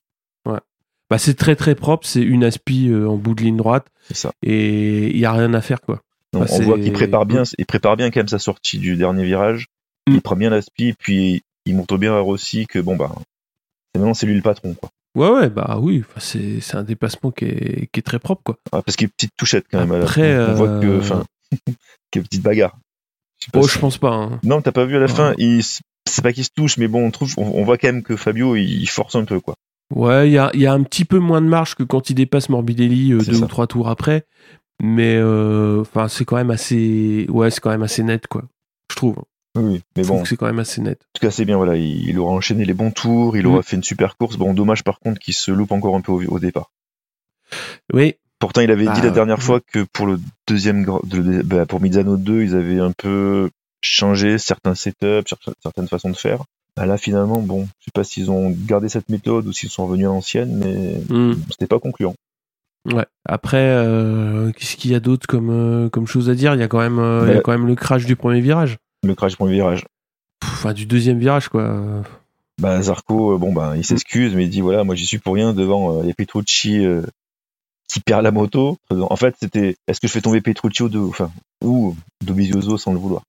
Bah, c'est très très propre, c'est une aspi en bout de ligne droite C'est ça. et il y a rien à faire quoi. Non, on voit qu'il prépare bien, il prépare bien quand même sa sortie du dernier virage. Mm. Il prend bien la spi, puis il montre bien à Rossi que bon bah, c'est maintenant c'est lui le patron quoi. Ouais ouais bah oui, c'est c'est un dépassement qui est, qui est très propre quoi. Ah, parce qu'il y a une petite touchette quand même. à la on voit que, euh, enfin, qu'il y a une petite bagarre. Oh si- je pense pas. hein. Non, t'as pas vu à la Ouais. fin. Il, c'est pas qu'il se touche, mais bon, on trouve, on, on voit quand même que Fabio il force un peu quoi. Ouais, il y a, il y a un petit peu moins de marge que quand il dépasse Morbidelli euh, deux ça. ou trois tours après, mais euh, enfin c'est quand même assez ouais c'est quand même assez net quoi. Je trouve. Oui, mais bon, en c'est quand même assez net. tout cas c'est bien. Voilà, il, il aura enchaîné les bons tours, il Mm. aura fait une super course. Bon, dommage par contre qu'il se loupe encore un peu au, au départ. Oui, Pourtant, il avait Ah, dit la dernière ouais. fois que pour le deuxième, bah, pour Mizano 2, ils avaient un peu changé certains setups, cer- certaines façons de faire. Bah, là, finalement, bon, je sais pas s'ils ont gardé cette méthode ou s'ils sont revenus à l'ancienne, mais Hmm. c'était pas concluant. Ouais. Après, euh, qu'est-ce qu'il y a d'autre comme, euh, comme chose à dire? Il y a quand même, euh, il y a Bah, quand même le crash du premier virage. Le crash pour le virage. Enfin, du deuxième virage, quoi. Bah, Zarco, euh, bon, bah, il s'excuse, mais il dit voilà, moi j'y suis pour rien devant euh, les Petrucci euh, qui perd la moto. En fait, c'était est-ce que je fais tomber Petrucci ou, de, enfin, ou Dovizioso sans le vouloir?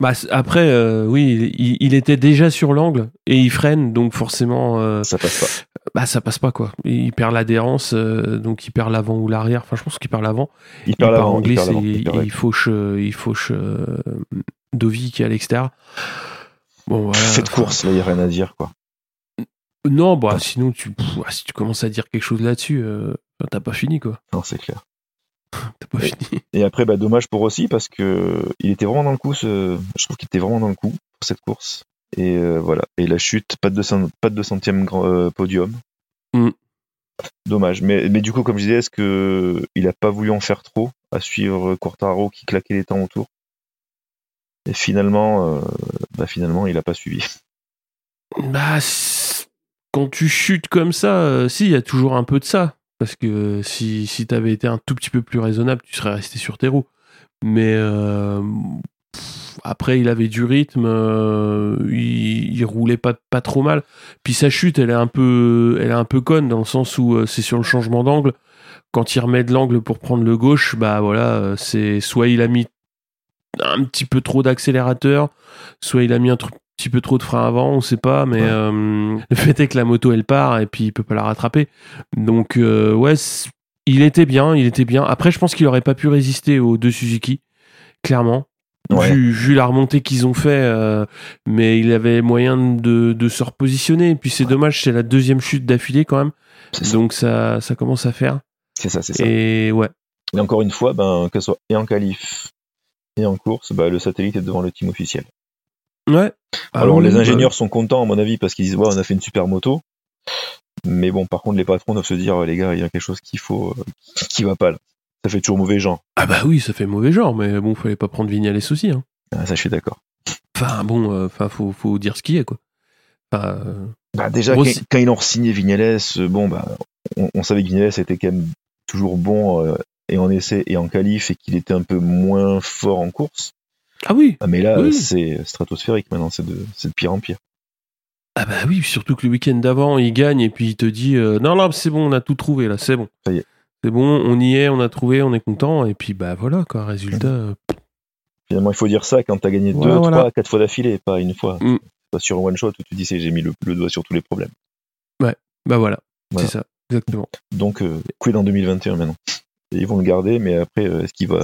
Bah, après, euh, oui, il, il était déjà sur l'angle et il freine, donc forcément, euh, Ça passe pas. bah, ça passe pas, quoi. Il perd l'adhérence, euh, donc il perd l'avant ou l'arrière. Enfin, je pense qu'il perd l'avant. Il Il perd l'avant. en il glisse il il, perd il fauche, il fauche Dovi qui est à l'extérieur. Bon, voilà. Cette enfin, course, là, il n'y a rien à dire, quoi. Non, bah, sinon, tu, pff, ah, si tu commences à dire quelque chose là-dessus, euh, t'as pas fini, quoi. Non, c'est clair. T'as pas Oui. fini. Et après, bah, dommage pour Rossi parce que il était vraiment dans le coup. Ce... Je trouve qu'il était vraiment dans le coup pour cette course. Et euh, voilà. Et la chute, pas de 200, pas de 200e grand, euh, podium. Mm. Dommage. Mais, mais du coup, comme je disais, est-ce que il a pas voulu en faire trop à suivre Quartaro qui claquait les temps autour? Et finalement, euh, bah, finalement, il a pas suivi. Bah, quand tu chutes comme ça, euh, si, il y a toujours un peu de ça. Parce que si, si t'avais été un tout petit peu plus raisonnable, tu serais resté sur tes roues. Mais euh, après, il avait du rythme, il, roulait pas, pas trop mal. Puis sa chute, elle est un peu, elle est un peu conne dans le sens où c'est sur le changement d'angle. Quand il remet de l'angle pour prendre le gauche, bah voilà, c'est soit il a mis un petit peu trop d'accélérateur, soit il a mis un truc petit peu trop de frein avant, on sait pas, mais Ouais. euh, le fait est que la moto elle part et puis il peut pas la rattraper. Donc euh, ouais, il était bien, il était bien. Après, je pense qu'il aurait pas pu résister aux deux Suzuki, clairement. Ouais. Vu, vu la remontée qu'ils ont fait, euh, mais il avait moyen de, de se repositionner. Et puis c'est dommage, c'est la deuxième chute d'affilée quand même. Ça. Donc ça, ça commence à faire. C'est ça, c'est ça. Et ouais. Et encore une fois, ben, que ce soit et en qualif et en course, bah, le satellite est devant le team officiel. Ouais. Ah Alors les bah, ingénieurs sont contents à mon avis parce qu'ils disent ouais, on a fait une super moto. Mais bon, par contre les patrons doivent se dire les gars, il y a quelque chose qu'il faut euh, qui va pas là. Ça fait toujours mauvais genre. Ah bah oui, ça fait mauvais genre, mais bon, fallait pas prendre Vignales aussi. Hein. Ah, ça je suis d'accord. Enfin bon, euh, enfin faut, faut dire ce qu'il y a quoi. Enfin, euh, Bah, déjà Rossi- quand, quand ils ont signé Vignales, bon bah on, on savait que Vignales était quand même toujours bon euh, et en essai et en qualif et qu'il était un peu moins fort en course. Ah oui. Ah mais là Oui. c'est stratosphérique maintenant, c'est de, pire en pire. Ah bah oui, surtout que le week-end d'avant, il gagne et puis il te dit euh, non non, c'est bon, on a tout trouvé là, c'est bon. Ça y est. C'est bon, on y est, on a trouvé, on est content et puis bah voilà quoi, résultat. euh, Finalement, il faut dire ça quand t'as gagné Ouais, deux, voilà. trois, quatre fois d'affilée, pas une fois. Mm. Pas sur un one shot où tu dis c'est j'ai mis le, le doigt sur tous les problèmes. bah voilà, Voilà. c'est ça, exactement. Donc euh, quid en 2021 maintenant? Ils vont le garder, mais après euh, est-ce qu'il va,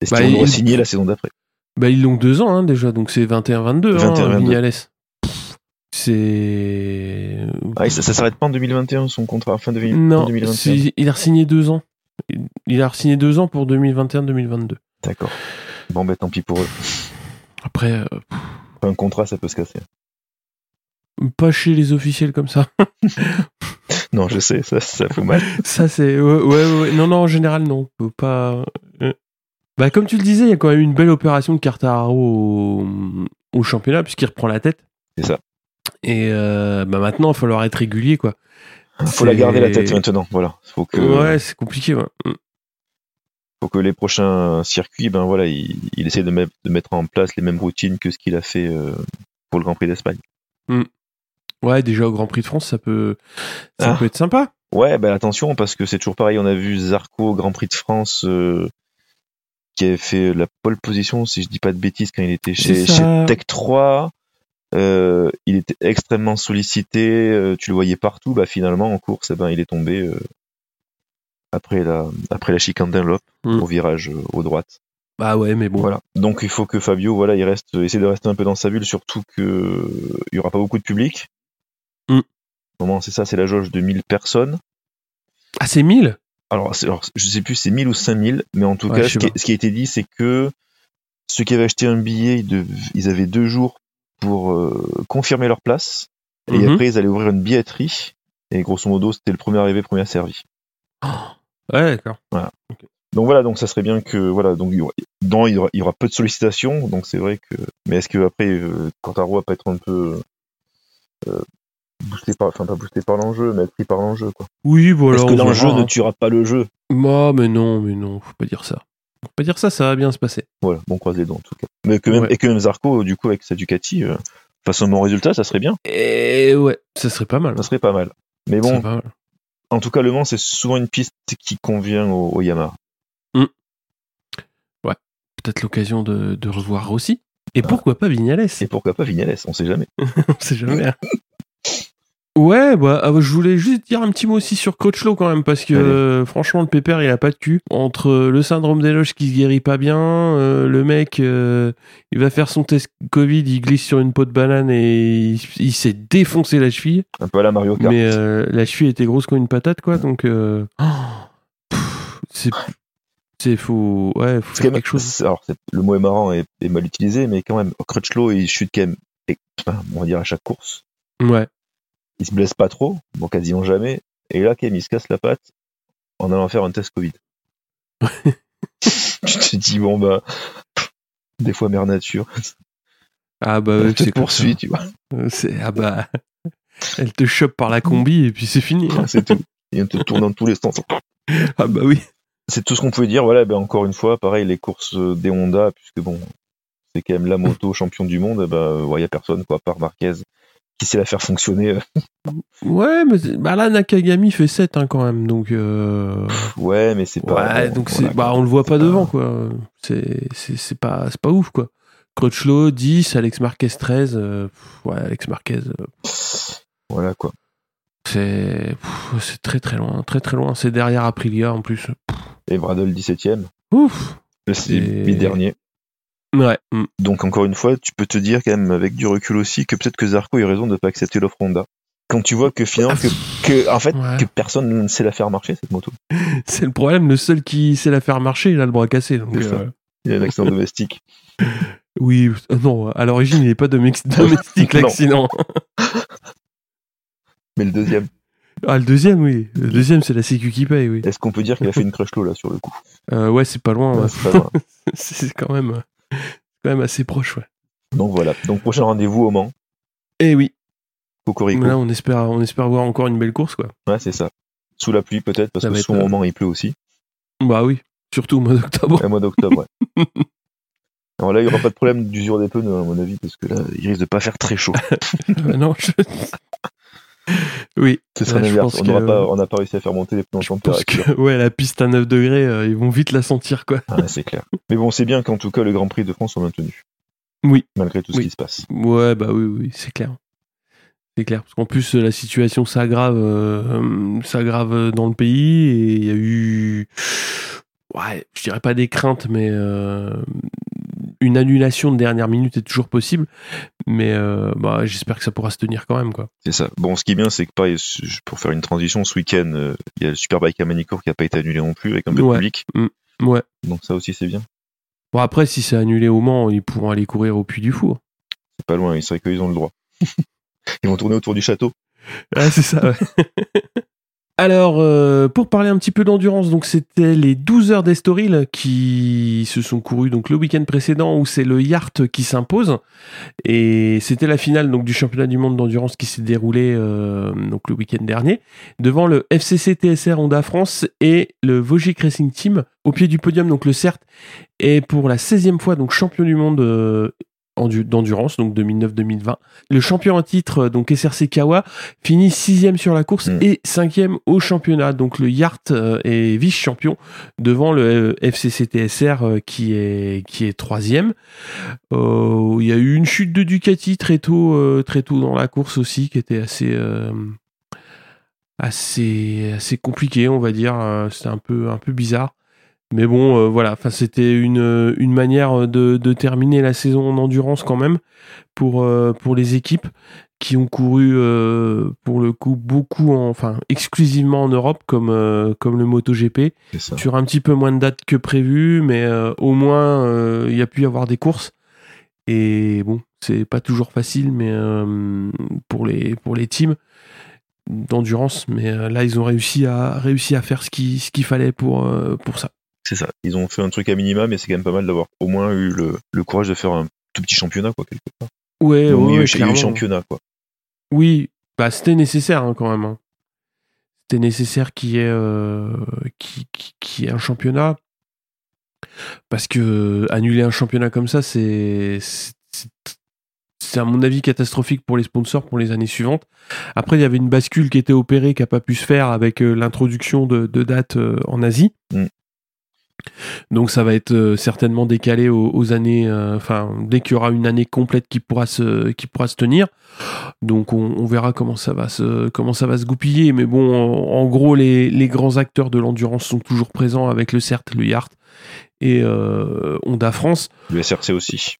est-ce Bah, il- signer la saison d'après? Bah ils l'ont deux ans hein, déjà, donc c'est 21-22 hein, 21-22. Vignales. C'est Ah, ça, ça s'arrête pas en 2021 son contrat fin de non, 2021. c'est- il a signé deux ans. Il- a signé deux ans pour 2021-2022. D'accord. Bon ben tant pis pour eux. Après, euh, Un contrat ça peut se casser. Pas chez les officiels comme ça. Non je sais, ça, ça fait mal. Ça, c'est. Ouais, ouais, ouais. Non, non, en général, non. Pas. euh. Bah, comme tu le disais, il y a quand même une belle opération de Cartararo au, au championnat, puisqu'il reprend la tête. C'est ça. Et euh, bah, maintenant, il va falloir être régulier, quoi. Faut la garder la tête maintenant. Voilà. Faut que, Ouais, c'est compliqué, ouais. Mm. faut que les prochains circuits, ben voilà, il, il essaie de, mettre- de mettre en place les mêmes routines que ce qu'il a fait euh, pour le Grand Prix d'Espagne. Ouais, déjà au Grand Prix de France, ça peut, ça Ah. peut être sympa. Ouais, ben attention parce que c'est toujours pareil. On a vu Zarco au Grand Prix de France euh, qui avait fait la pole position, si je dis pas de bêtises, quand il était chez, chez Tech 3. Euh, il était extrêmement sollicité, euh, tu le voyais partout. Bah finalement en course, eh ben il est tombé après la après la chicane Dunlop Mm. au virage au droite. Bah ouais, mais bon. Voilà. Donc il faut que Fabio, voilà, il reste, essaie de rester un peu dans sa bulle, surtout que il y aura pas beaucoup de public. Comment c'est ça, c'est la jauge de 1000 personnes. Ah, c'est 1000 Alors, alors, je sais plus, c'est 1000 ou 5000, mais en tout Ouais, cas, ce qui, ce qui a été dit, c'est que ceux qui avaient acheté un billet, ils, avaient deux jours pour euh, confirmer leur place, et Mhm. après ils allaient ouvrir une billetterie, et grosso modo, c'était le premier arrivé, premier servi. Ouais, d'accord. Donc voilà, donc ça serait bien que voilà, donc il y aura, dans, il y aura, il y aura peu de sollicitations, donc c'est vrai que. Mais est-ce que après, euh, Quartaro va pas être un peu euh, boosté par, enfin pas boosté par l'enjeu, mais pris par l'enjeu quoi. Oui, voilà. Est-ce que l'enjeu ne hein. tuera pas le jeu Ah, mais non, mais non, faut pas dire ça. Faut pas dire ça, ça va bien se passer. Voilà, bon croise les doigts en tout cas. Mais que même, Ouais. et que même Zarco, du coup, avec sa Ducati, euh, un bon résultat, ça serait bien, Et ouais, ça serait pas mal. ça serait pas mal. Mais bon, pas mal. en tout cas, Le Mans, c'est souvent une piste qui convient au, au Yamaha. Peut-être l'occasion de, de revoir Rossi. Et pourquoi pas Vignales? Et pourquoi pas Vignales, on sait jamais. On sait jamais. Ouais, bah, ah, je voulais juste dire un petit mot aussi sur Crutchlow quand même, parce que euh, franchement, le pépère, il a pas de cul. Entre euh, le syndrome des loges qui se guérit pas bien, euh, le mec, il va faire son test Covid, il glisse sur une peau de banane et il, il s'est défoncé la cheville. Un peu à la Mario Kart. Mais la cheville était grosse comme une patate, quoi, donc oh, c'est. C'est faut, ouais, faut C'est faire quand même- quelque chose. Alors, le mot est marrant et, et mal utilisé, mais quand même, Crutchlow, il chute quand même, et- on va dire à chaque course. Ouais. Il se blesse pas trop, bon, quasiment jamais. Et là, quand même, il se casse la patte en allant faire un test Covid. tu te dis, bon, bah, des fois, mère nature, Ah bah, elle ouais, te c'est poursuit, tu vois. Euh, C'est ah bah, elle te chope par la combi et puis c'est fini. hein. C'est tout. Et on te tourne dans tous les sens. Ah bah oui. C'est tout ce qu'on pouvait dire. Voilà, ben, encore une fois, pareil, les courses euh, des Honda, puisque bon, c'est quand même la moto champion du monde, ben, il y a personne, quoi, à part Marquez, qui sait la faire fonctionner. euh, Ouais, mais bah là Nakagami fait 7 hein, quand même, donc euh, Ouais, mais c'est pas. ouais, donc voilà, c'est bah on le voit pas devant quoi. C'est pas c'est pas ouf quoi. Crutchlow 10, Alex Marquez 13, euh, ouais Alex Marquez euh, Voilà, quoi. c'est c'est très très loin, très très loin, c'est derrière Aprilia en plus. Et Bradle 17ème, Ouf. le C'est- 8 dernier. Ouais. mm. Donc, encore une fois, tu peux te dire, quand même, avec du recul aussi, que peut-être que Zarco a eu raison de ne pas accepter l'offre Honda. Quand tu vois que finalement, que, que, en fait, Ouais. que personne ne sait la faire marcher, cette moto. C'est le problème, le seul qui sait la faire marcher, il a le bras cassé. Donc, euh, Il y a un accident domestique. oui, euh, non, à l'origine, il n'est pas domestique l'accident. Mais le deuxième, Ah, le deuxième, oui. Le deuxième, c'est la sécu qui paye, oui. est-ce qu'on peut dire qu'il a fait une crush low, là, sur le coup? Euh, ouais, c'est pas loin. ouais. C'est pas loin. c'est quand même, euh, quand même assez proche, ouais. Donc voilà. Donc prochain rendez-vous au Mans. Et oui, Cocorico. là, on espère, on espère voir encore une belle course, quoi. Ouais, c'est ça. Sous la pluie peut-être, parce Ça que souvent être, au Mans il pleut aussi. Bah oui, surtout au mois d'octobre. au mois d'octobre, ouais. Alors là, il n'y aura pas de problème d'usure des pneus, à mon avis, parce que là, il risque de pas faire très chaud. Euh, non, je... Oui. Ce sera Ouais, je l'inverse. pense On pas, n'a pas réussi à faire monter les pneus en température. que ouais, la piste à 9 degrés, euh, ils vont vite la sentir, quoi. Ah, c'est clair. Mais bon, c'est bien qu'en tout cas, le Grand Prix de France soit maintenu. Oui. Malgré tout ce qui se passe. Ouais, bah oui, oui, c'est clair. C'est clair. Parce qu'en plus, euh, la situation s'aggrave, euh, s'aggrave dans le pays et il y a eu, ouais, je dirais pas des craintes, mais euh, une annulation de dernière minute est toujours possible. Mais euh, bah, j'espère que ça pourra se tenir quand même, quoi. C'est ça. Bon, ce qui est bien, c'est que pareil, pour faire une transition, ce week-end, euh, il y a le Superbike à Manicourt qui n'a pas été annulé non plus, avec un peu de public. Ouais. Donc ça aussi, c'est bien. Bon, après, si c'est annulé au Mans, ils pourront aller courir au Puy du Four. C'est pas loin, il serait qu'ils ont le droit. Ils vont tourner autour du château. Ah, c'est ça, ouais. Alors, euh, pour parler un petit peu d'endurance, donc c'était les 12 heures d'Estoril qui se sont courues donc le week-end précédent où c'est le Yacht qui s'impose. Et c'était la finale donc du championnat du monde d'endurance qui s'est déroulé euh, le week-end dernier devant le FCC TSR Honda France et le Vogic Racing Team au pied du podium. Donc le CERT est pour la 16e fois donc champion du monde euh, d'endurance donc 2009-2020 le champion en titre donc SRC Kawa finit sixième sur la course Mm. et cinquième au championnat. Donc le Yacht euh, est vice-champion devant le euh, FCC TSR euh, qui est qui est troisième. Euh, Il y a eu une chute de Ducati très tôt euh, très tôt dans la course aussi qui était assez euh, assez assez compliqué on va dire. Euh, C'était un peu un peu bizarre. Mais bon, euh, voilà, enfin c'était une, une manière de, de terminer la saison en endurance quand même pour, euh, pour les équipes qui ont couru euh, pour le coup beaucoup, en- enfin exclusivement en Europe comme, euh, comme le MotoGP, sur un petit peu moins de dates que prévu, mais euh, au moins euh, il y a pu y avoir des courses. Et bon, c'est pas toujours facile, mais euh, pour les pour les teams d'endurance, mais euh, là ils ont réussi à réussi à faire ce qui ce qu'il fallait pour euh, pour ça. C'est ça. Ils ont fait un truc à minima, mais c'est quand même pas mal d'avoir au moins eu le, le courage de faire un tout petit championnat, quoi, quelque part. Ouais, ont ouais, eu- eu clairement. championnat, quoi. Oui, bah c'était nécessaire hein, quand même. hein. C'était nécessaire qu'il y ait euh, y ait un championnat parce que euh, annuler un championnat comme ça, c'est c'est- à mon avis catastrophique pour les sponsors pour les années suivantes. Après, il y avait une bascule qui était opérée qui a pas pu se faire avec euh, l'introduction de, de dates en Asie. Mm. Donc ça va être euh, certainement décalé aux, aux années, euh, enfin dès qu'il y aura une année complète qui pourra se qui pourra se tenir. Donc on, on verra comment ça va se comment ça va se goupiller. Mais bon, en, en gros les, les grands acteurs de l'endurance sont toujours présents avec le CERT, le Yacht et euh, Honda France. Le SRC aussi.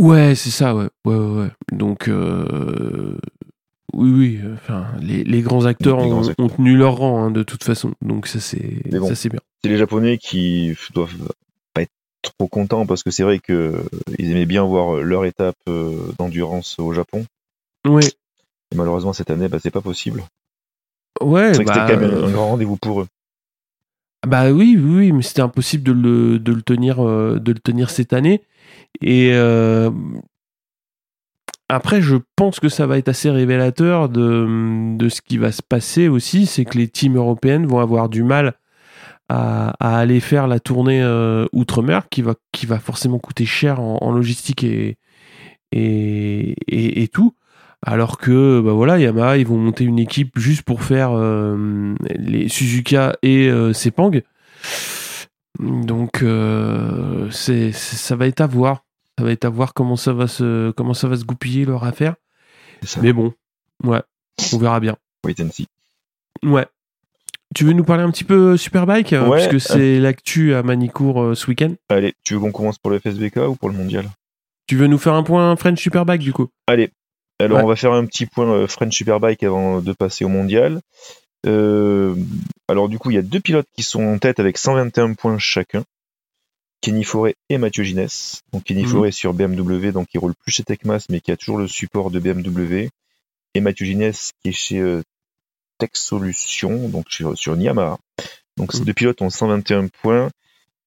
Ouais, c'est ça, ouais. ouais, ouais, ouais. Donc, euh, oui, oui, enfin, les, les grands acteurs Les ont, grands acteurs. ont tenu leur rang, hein, de toute façon. Donc, ça, c'est Mais bon. ça, c'est bien. C'est les Japonais qui doivent pas être trop contents parce que c'est vrai que euh, ils aimaient bien voir leur étape euh, d'endurance au Japon. Ouais, Et malheureusement, cette année, bah, c'est pas possible. ouais, C'est bah, c'était quand même euh, un grand rendez-vous pour eux. bah oui, oui, oui, mais c'était impossible de le, de le tenir, euh, de le tenir cette année. Et euh, après, je pense que ça va être assez révélateur de, de ce qui va se passer aussi, c'est que les teams européennes vont avoir du mal à, aller faire la tournée euh, outre-mer, qui va, qui va forcément coûter cher en, logistique et, et, et, tout. Alors que bah voilà, Yamaha, ils vont monter une équipe juste pour faire euh, les Suzuka et euh, Sepang. Donc c'est- ça va être à voir. Ça va être à voir comment ça va se comment ça va se goupiller leur affaire. Mais bon, ouais, on verra bien. Wait and see. Ouais. Tu veux nous parler un petit peu Superbike euh, Ouais, Puisque c'est l'actu à Manicourt euh, ce week-end? Allez, tu veux qu'on commence pour le FSBK ou pour le mondial? Tu veux nous faire un point French Superbike du coup? Allez. Alors, Ouais. on va faire un petit point euh, French Superbike avant de passer au mondial. Euh, alors, du coup, il y a deux pilotes qui sont en tête avec 121 points chacun. Kenny Forêt et Mathieu Ginès. Donc, Kenny. Forêt sur BMW, donc il roule plus chez Tecmas, mais qui a toujours le support de BMW. Et Mathieu Ginès qui est chez euh, Tech Solutions, donc sur, sur Yamaha. Donc, ces Mhm. deux pilotes ont 121 points.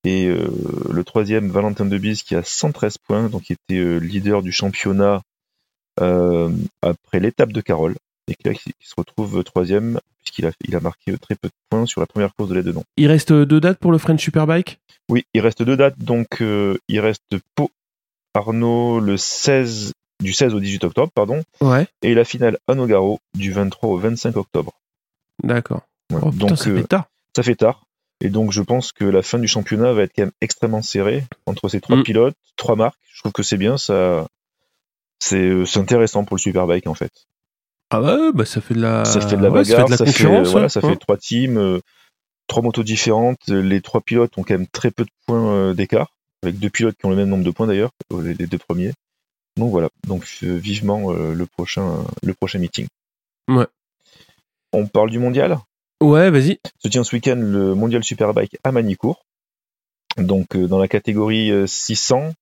Et euh, le troisième, Valentin Debise, qui a 113 points, donc qui était euh, leader du championnat euh, après l'étape de Carole. et qui, là, qui se retrouve troisième puisqu'il a, il a marqué très peu de points sur la première course de l'aide dedans. Il reste deux dates pour le French Superbike? Oui, il reste deux dates, donc euh, il reste Pau Arnaud le 16 du 16 au 18 octobre, pardon, Ouais. et la finale à Nogaro du 23 au 25 octobre. D'accord. Oh putain, donc ça euh, fait tard. ça fait tard. Et donc je pense que la fin du championnat va être quand même extrêmement serrée entre ces trois Mm. pilotes, trois marques. Je trouve que c'est bien, ça, c'est euh, c'est intéressant pour le Superbike en fait. Ah ouais, bah ça fait de la, ça fait de la ouais, bagarre, ça fait de la concurrence. voilà, ça fait trois teams, euh, trois motos différentes. Les trois pilotes ont quand même très peu de points euh, d'écart, avec deux pilotes qui ont le même nombre de points d'ailleurs, euh, les, les deux premiers. Donc voilà, donc vivement euh, le prochain, le prochain meeting. Ouais. On parle du mondial? Ouais, vas-y. Se tient ce week-end le mondial Superbike à Manicourt. Donc dans la catégorie euh, 600,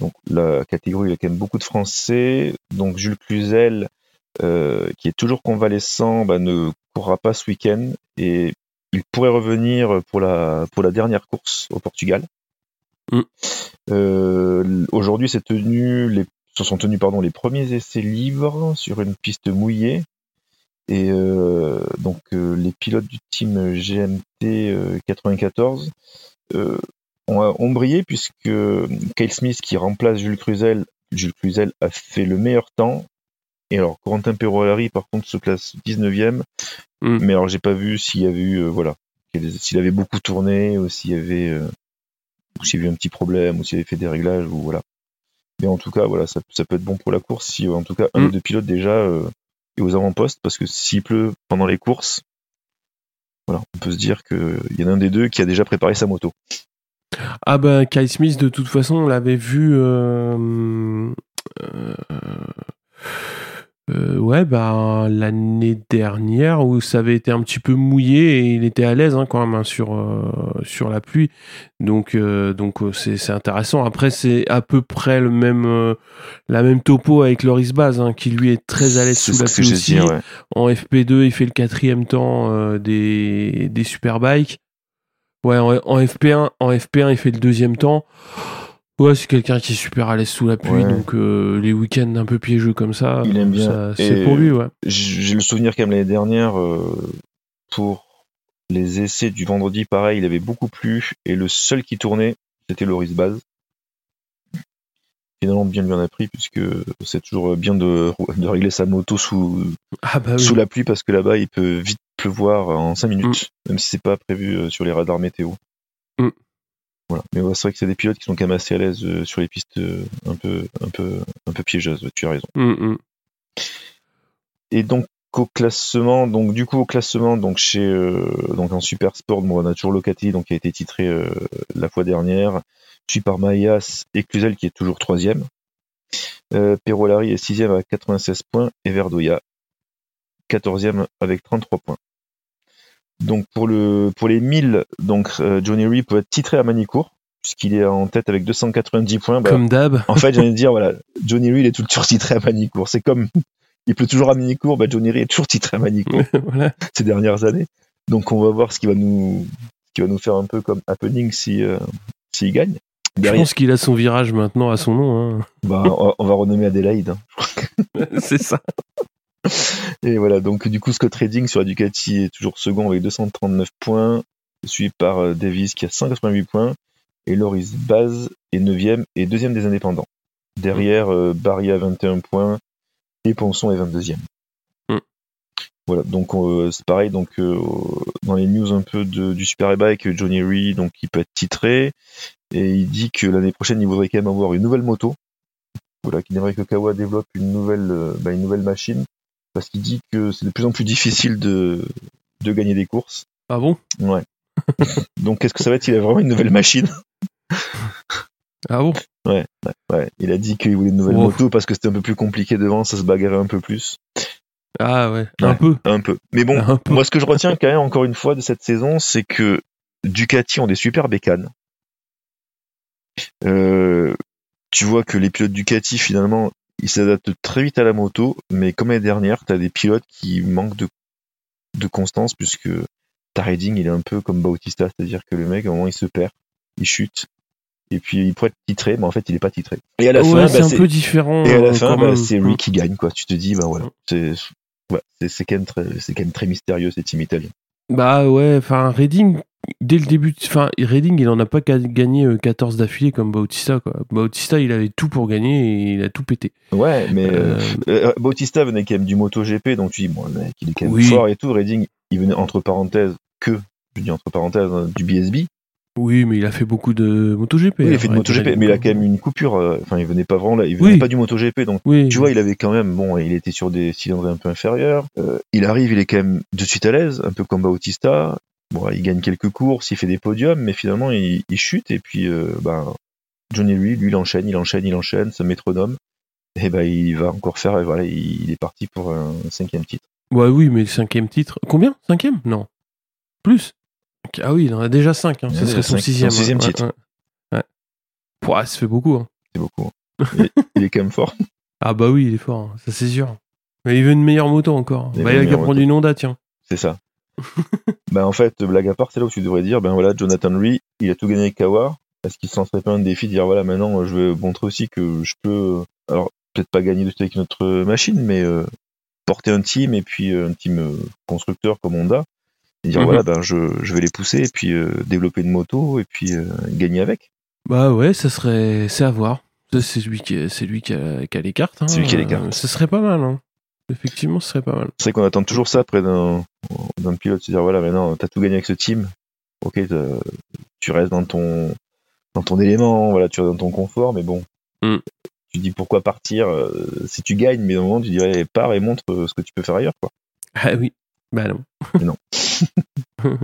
donc la catégorie il y a quand même beaucoup de Français. Donc Jules Cluzel, euh, qui est toujours convalescent, bah, ne courra pas ce week-end et il pourrait revenir pour la pour la dernière course au Portugal. Mm. Euh, Aujourd'hui, c'est tenu les se sont tenus pardon les premiers essais libres sur une piste mouillée et euh, donc les pilotes du team GMT euh, 94 euh, ont, ont brillé puisque Kyle Smith qui remplace Jules Cluzel, Jules Cluzel a fait le meilleur temps. Et alors Corentin Perolari par contre se classe 19e. Mm. Mais alors j'ai pas vu s'il y avait eu euh, voilà s'il avait beaucoup tourné ou s'il y avait euh, ou s'il y avait eu un petit problème ou s'il avait fait des réglages ou voilà. Mais en tout cas voilà ça, ça peut être bon pour la course si en tout cas un Mm. des deux pilotes déjà euh, est aux avant-postes parce que s'il pleut pendant les courses voilà, on peut se dire qu'il y en a un des deux qui a déjà préparé sa moto. Ah bah Kyle Smith, de toute façon, on l'avait vu. euh, euh, ouais, bah l'année dernière où ça avait été un petit peu mouillé et il était à l'aise hein, quand même hein, sur euh, sur la pluie. Donc euh, donc c'est c'est intéressant. Après c'est à peu près le même euh, la même topo avec Loris Baz hein, qui lui est très à l'aise sous la pluie aussi. dit, ouais. En FP2, il fait le quatrième temps euh, des, des Superbikes. Ouais, en, en FP1, en FP1, il fait le deuxième temps. Ouais, c'est quelqu'un qui est super à l'aise sous la pluie, Ouais. donc euh, les week-ends un peu piégeux comme ça, Il aime bien. c'est pour lui, ouais. J'ai le souvenir quand même l'année dernière euh, pour les essais du vendredi, pareil, il avait beaucoup plu et le seul qui tournait, c'était Loris Baz. Finalement, bien lui en a pris puisque c'est toujours bien de, de régler sa moto sous, Ah bah oui. sous la pluie parce que là-bas, il peut vite pleuvoir en 5 minutes, même si c'est pas prévu euh, sur les radars météo. Mm. Voilà. Mais ouais, c'est vrai que c'est des pilotes qui sont quand même assez à l'aise euh, sur les pistes euh, un peu, un peu, un peu piégeuses. Tu as raison. Hum, hum. Et donc au classement, donc du coup au classement, donc chez euh, donc en super sport, bon, on a toujours Locati donc qui a été titré la fois dernière, suivi par Maïas et Cluzel qui est toujours troisième. Perolari est sixième avec 96 points et Verdoya 14e avec 33 points. Donc pour le pour les 1000, donc euh, Johnny Ree peut être titré à Manicourt puisqu'il est en tête avec 290 points. Bah, Comme d'hab. en fait, de dire, voilà, Johnny Ree, il est tout le temps titré à Manicourt. C'est comme, il pleut toujours à Manicourt, bah, Johnny Ree est toujours titré à Manicourt voilà. ces dernières années. Donc, on va voir ce qui va nous, ce qui va nous faire un peu comme happening si, euh, s'il gagne. Je pense qu'il a son virage maintenant à son nom. bah, on va renommer Adélaïde. hein. hein. c'est ça. Et voilà, donc, du coup, Scott Redding sur la Ducati est toujours second avec 239 points, suivi par euh, Davis qui a 188 points, et Loris Baz est 9e et 2e des indépendants. Derrière, euh, Barry a 21 points et Ponson est 22e. Mm. Voilà, donc euh, c'est pareil, donc euh, dans les news un peu de, du Superbike, Johnny Ree, donc il peut être titré, et il dit que l'année prochaine, il voudrait quand même avoir une nouvelle moto. Voilà, qu'il aimerait que Kawa développe une nouvelle, bah, une nouvelle machine, parce qu'il dit que c'est de plus en plus difficile de, de gagner des courses. Ah bon? Ouais. donc qu'est-ce que ça va être? S'il a vraiment une nouvelle machine Ah bon? Ouais, ouais, ouais. Il a dit qu'il voulait une nouvelle moto parce que c'était un peu plus compliqué devant, ça se bagarrait un peu plus. Ah ouais, un Ouais. peu. Un peu. Mais bon, peu. moi ce que je retiens quand même encore une fois de cette saison, c'est que Ducati ont des super bécanes. Euh, tu vois que les pilotes Ducati finalement, ils s'adaptent très vite à la moto, mais comme l'année dernière, tu as des pilotes qui manquent de, de constance puisque ta Redding, il est un peu comme Bautista, c'est-à-dire que le mec, à un moment, il se perd, il chute, et puis il pourrait être titré, mais en fait, il est pas titré. Et à la ouais, fin, c'est bah, un c'est- peu différent. et à la euh, fin, bah, même. c'est lui qui gagne, quoi. Tu te dis, bah voilà. C'est ouais, quand, même très- c'est quand même très mystérieux, ces teams italiens. Bah ouais, enfin, Reading, dès le début, enfin, Reading, il en a pas qu'à gagner euh, 14 d'affilée comme Bautista, quoi. Bautista, il avait tout pour gagner et il a tout pété. Ouais, mais Euh, euh, Bautista venait quand même du MotoGP, donc tu dis, bon, le mec, il est quand même Oui. fort et tout. Redding, il venait entre parenthèses que, je dis entre parenthèses, hein, du BSB. Oui, mais il a fait beaucoup de MotoGP. Oui, il a fait de MotoGP, Reading, mais il a quand même une coupure. Enfin, il venait pas vraiment là, il venait Oui. pas du MotoGP, donc Oui. tu vois, il avait quand même, bon, il était sur des cylindres un peu inférieurs. Euh, il arrive, il est quand même de suite à l'aise, un peu comme Bautista. Bon, il gagne quelques courses, il fait des podiums, mais finalement, il, il chute. Et puis, euh, ben, Johnny lui, lui, il enchaîne, il enchaîne, il enchaîne, ce métronome. Et ben, il va encore faire, et voilà, il, il est parti pour un cinquième titre. Ouais, oui, mais le cinquième titre. Combien? Cinquième? Non. Plus? Ah oui, il en a déjà cinq. Hein. A serait son cinq. sixième. Son sixième ouais, titre. Ouais. ouais. Pouah, ça fait beaucoup. Hein. C'est beaucoup. hein. Il est quand même fort. Ah bah oui, il est fort, hein, ça c'est sûr. Mais il veut une meilleure moto encore. Il bah, il a une qu'à meilleure prendre une Honda, tiens. C'est ça. ben, en fait, blague à part, c'est là où tu devrais dire, ben voilà, Jonathan Rhee, il a tout gagné avec Kawa. Est-ce qu'il s'en serait pas un défi de dire, voilà, maintenant, je vais montrer aussi que je peux, alors, peut-être pas gagner de avec notre machine, mais euh, porter un team et puis euh, un team euh, constructeur comme Honda. Et dire, Mhm. voilà, ben, je, je vais les pousser et puis euh, développer une moto et puis euh, gagner avec. Bah ouais, ça serait. C'est à voir. C'est lui qui, c'est lui qui a, qui a les cartes. hein. C'est lui qui a les cartes. Euh, Ce serait pas mal. Hein. Effectivement, ce serait pas mal. C'est vrai qu'on attend toujours ça près d'un pilote, se dire voilà maintenant t'as tout gagné avec ce team, ok tu restes dans ton dans ton élément, voilà tu restes dans ton confort, mais bon Mm. tu dis pourquoi partir euh, si tu gagnes, mais au moment tu dirais pars et montre euh, ce que tu peux faire ailleurs quoi. Ah oui. Bah non. Mais non.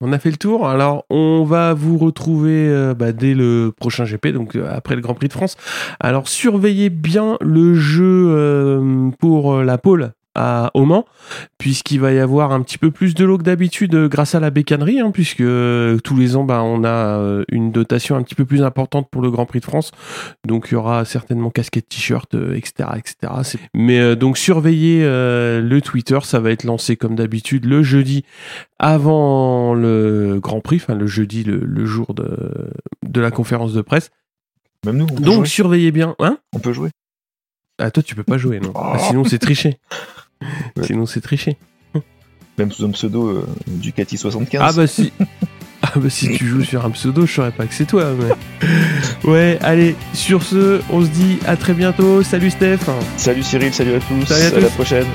on a fait le tour. Alors, on va vous retrouver euh, bah, dès le prochain GP, donc euh, après le Grand Prix de France. Alors, surveillez bien le jeu euh, pour la pole à au Mans, puisqu'il va y avoir un petit peu plus de l'eau que d'habitude euh, grâce à la bécannerie, hein, puisque euh, tous les ans, bah, on a euh, une dotation un petit peu plus importante pour le Grand Prix de France. Donc, il y aura certainement casquette, t-shirt, etc., etc. Mais donc, surveillez euh, le Twitter, ça va être lancé comme d'habitude le jeudi avant le Grand Prix, enfin le jeudi, le, le jour de, de la conférence de presse. Même nous on peut, Donc, jouer. surveillez bien. Hein? On peut jouer. Ah, toi, tu peux pas jouer, non? Oh. Ah, Sinon, c'est tricher. Ouais. Sinon, c'est tricher. Même sous un pseudo euh, Ducati 75. Ah, bah si. Ah, bah si tu joues sur un pseudo, je saurais pas que c'est toi. Mais... Ouais, allez, sur ce, on se dit à très bientôt. Salut Steph. Salut Cyril, salut à tous, Salut à à la prochaine.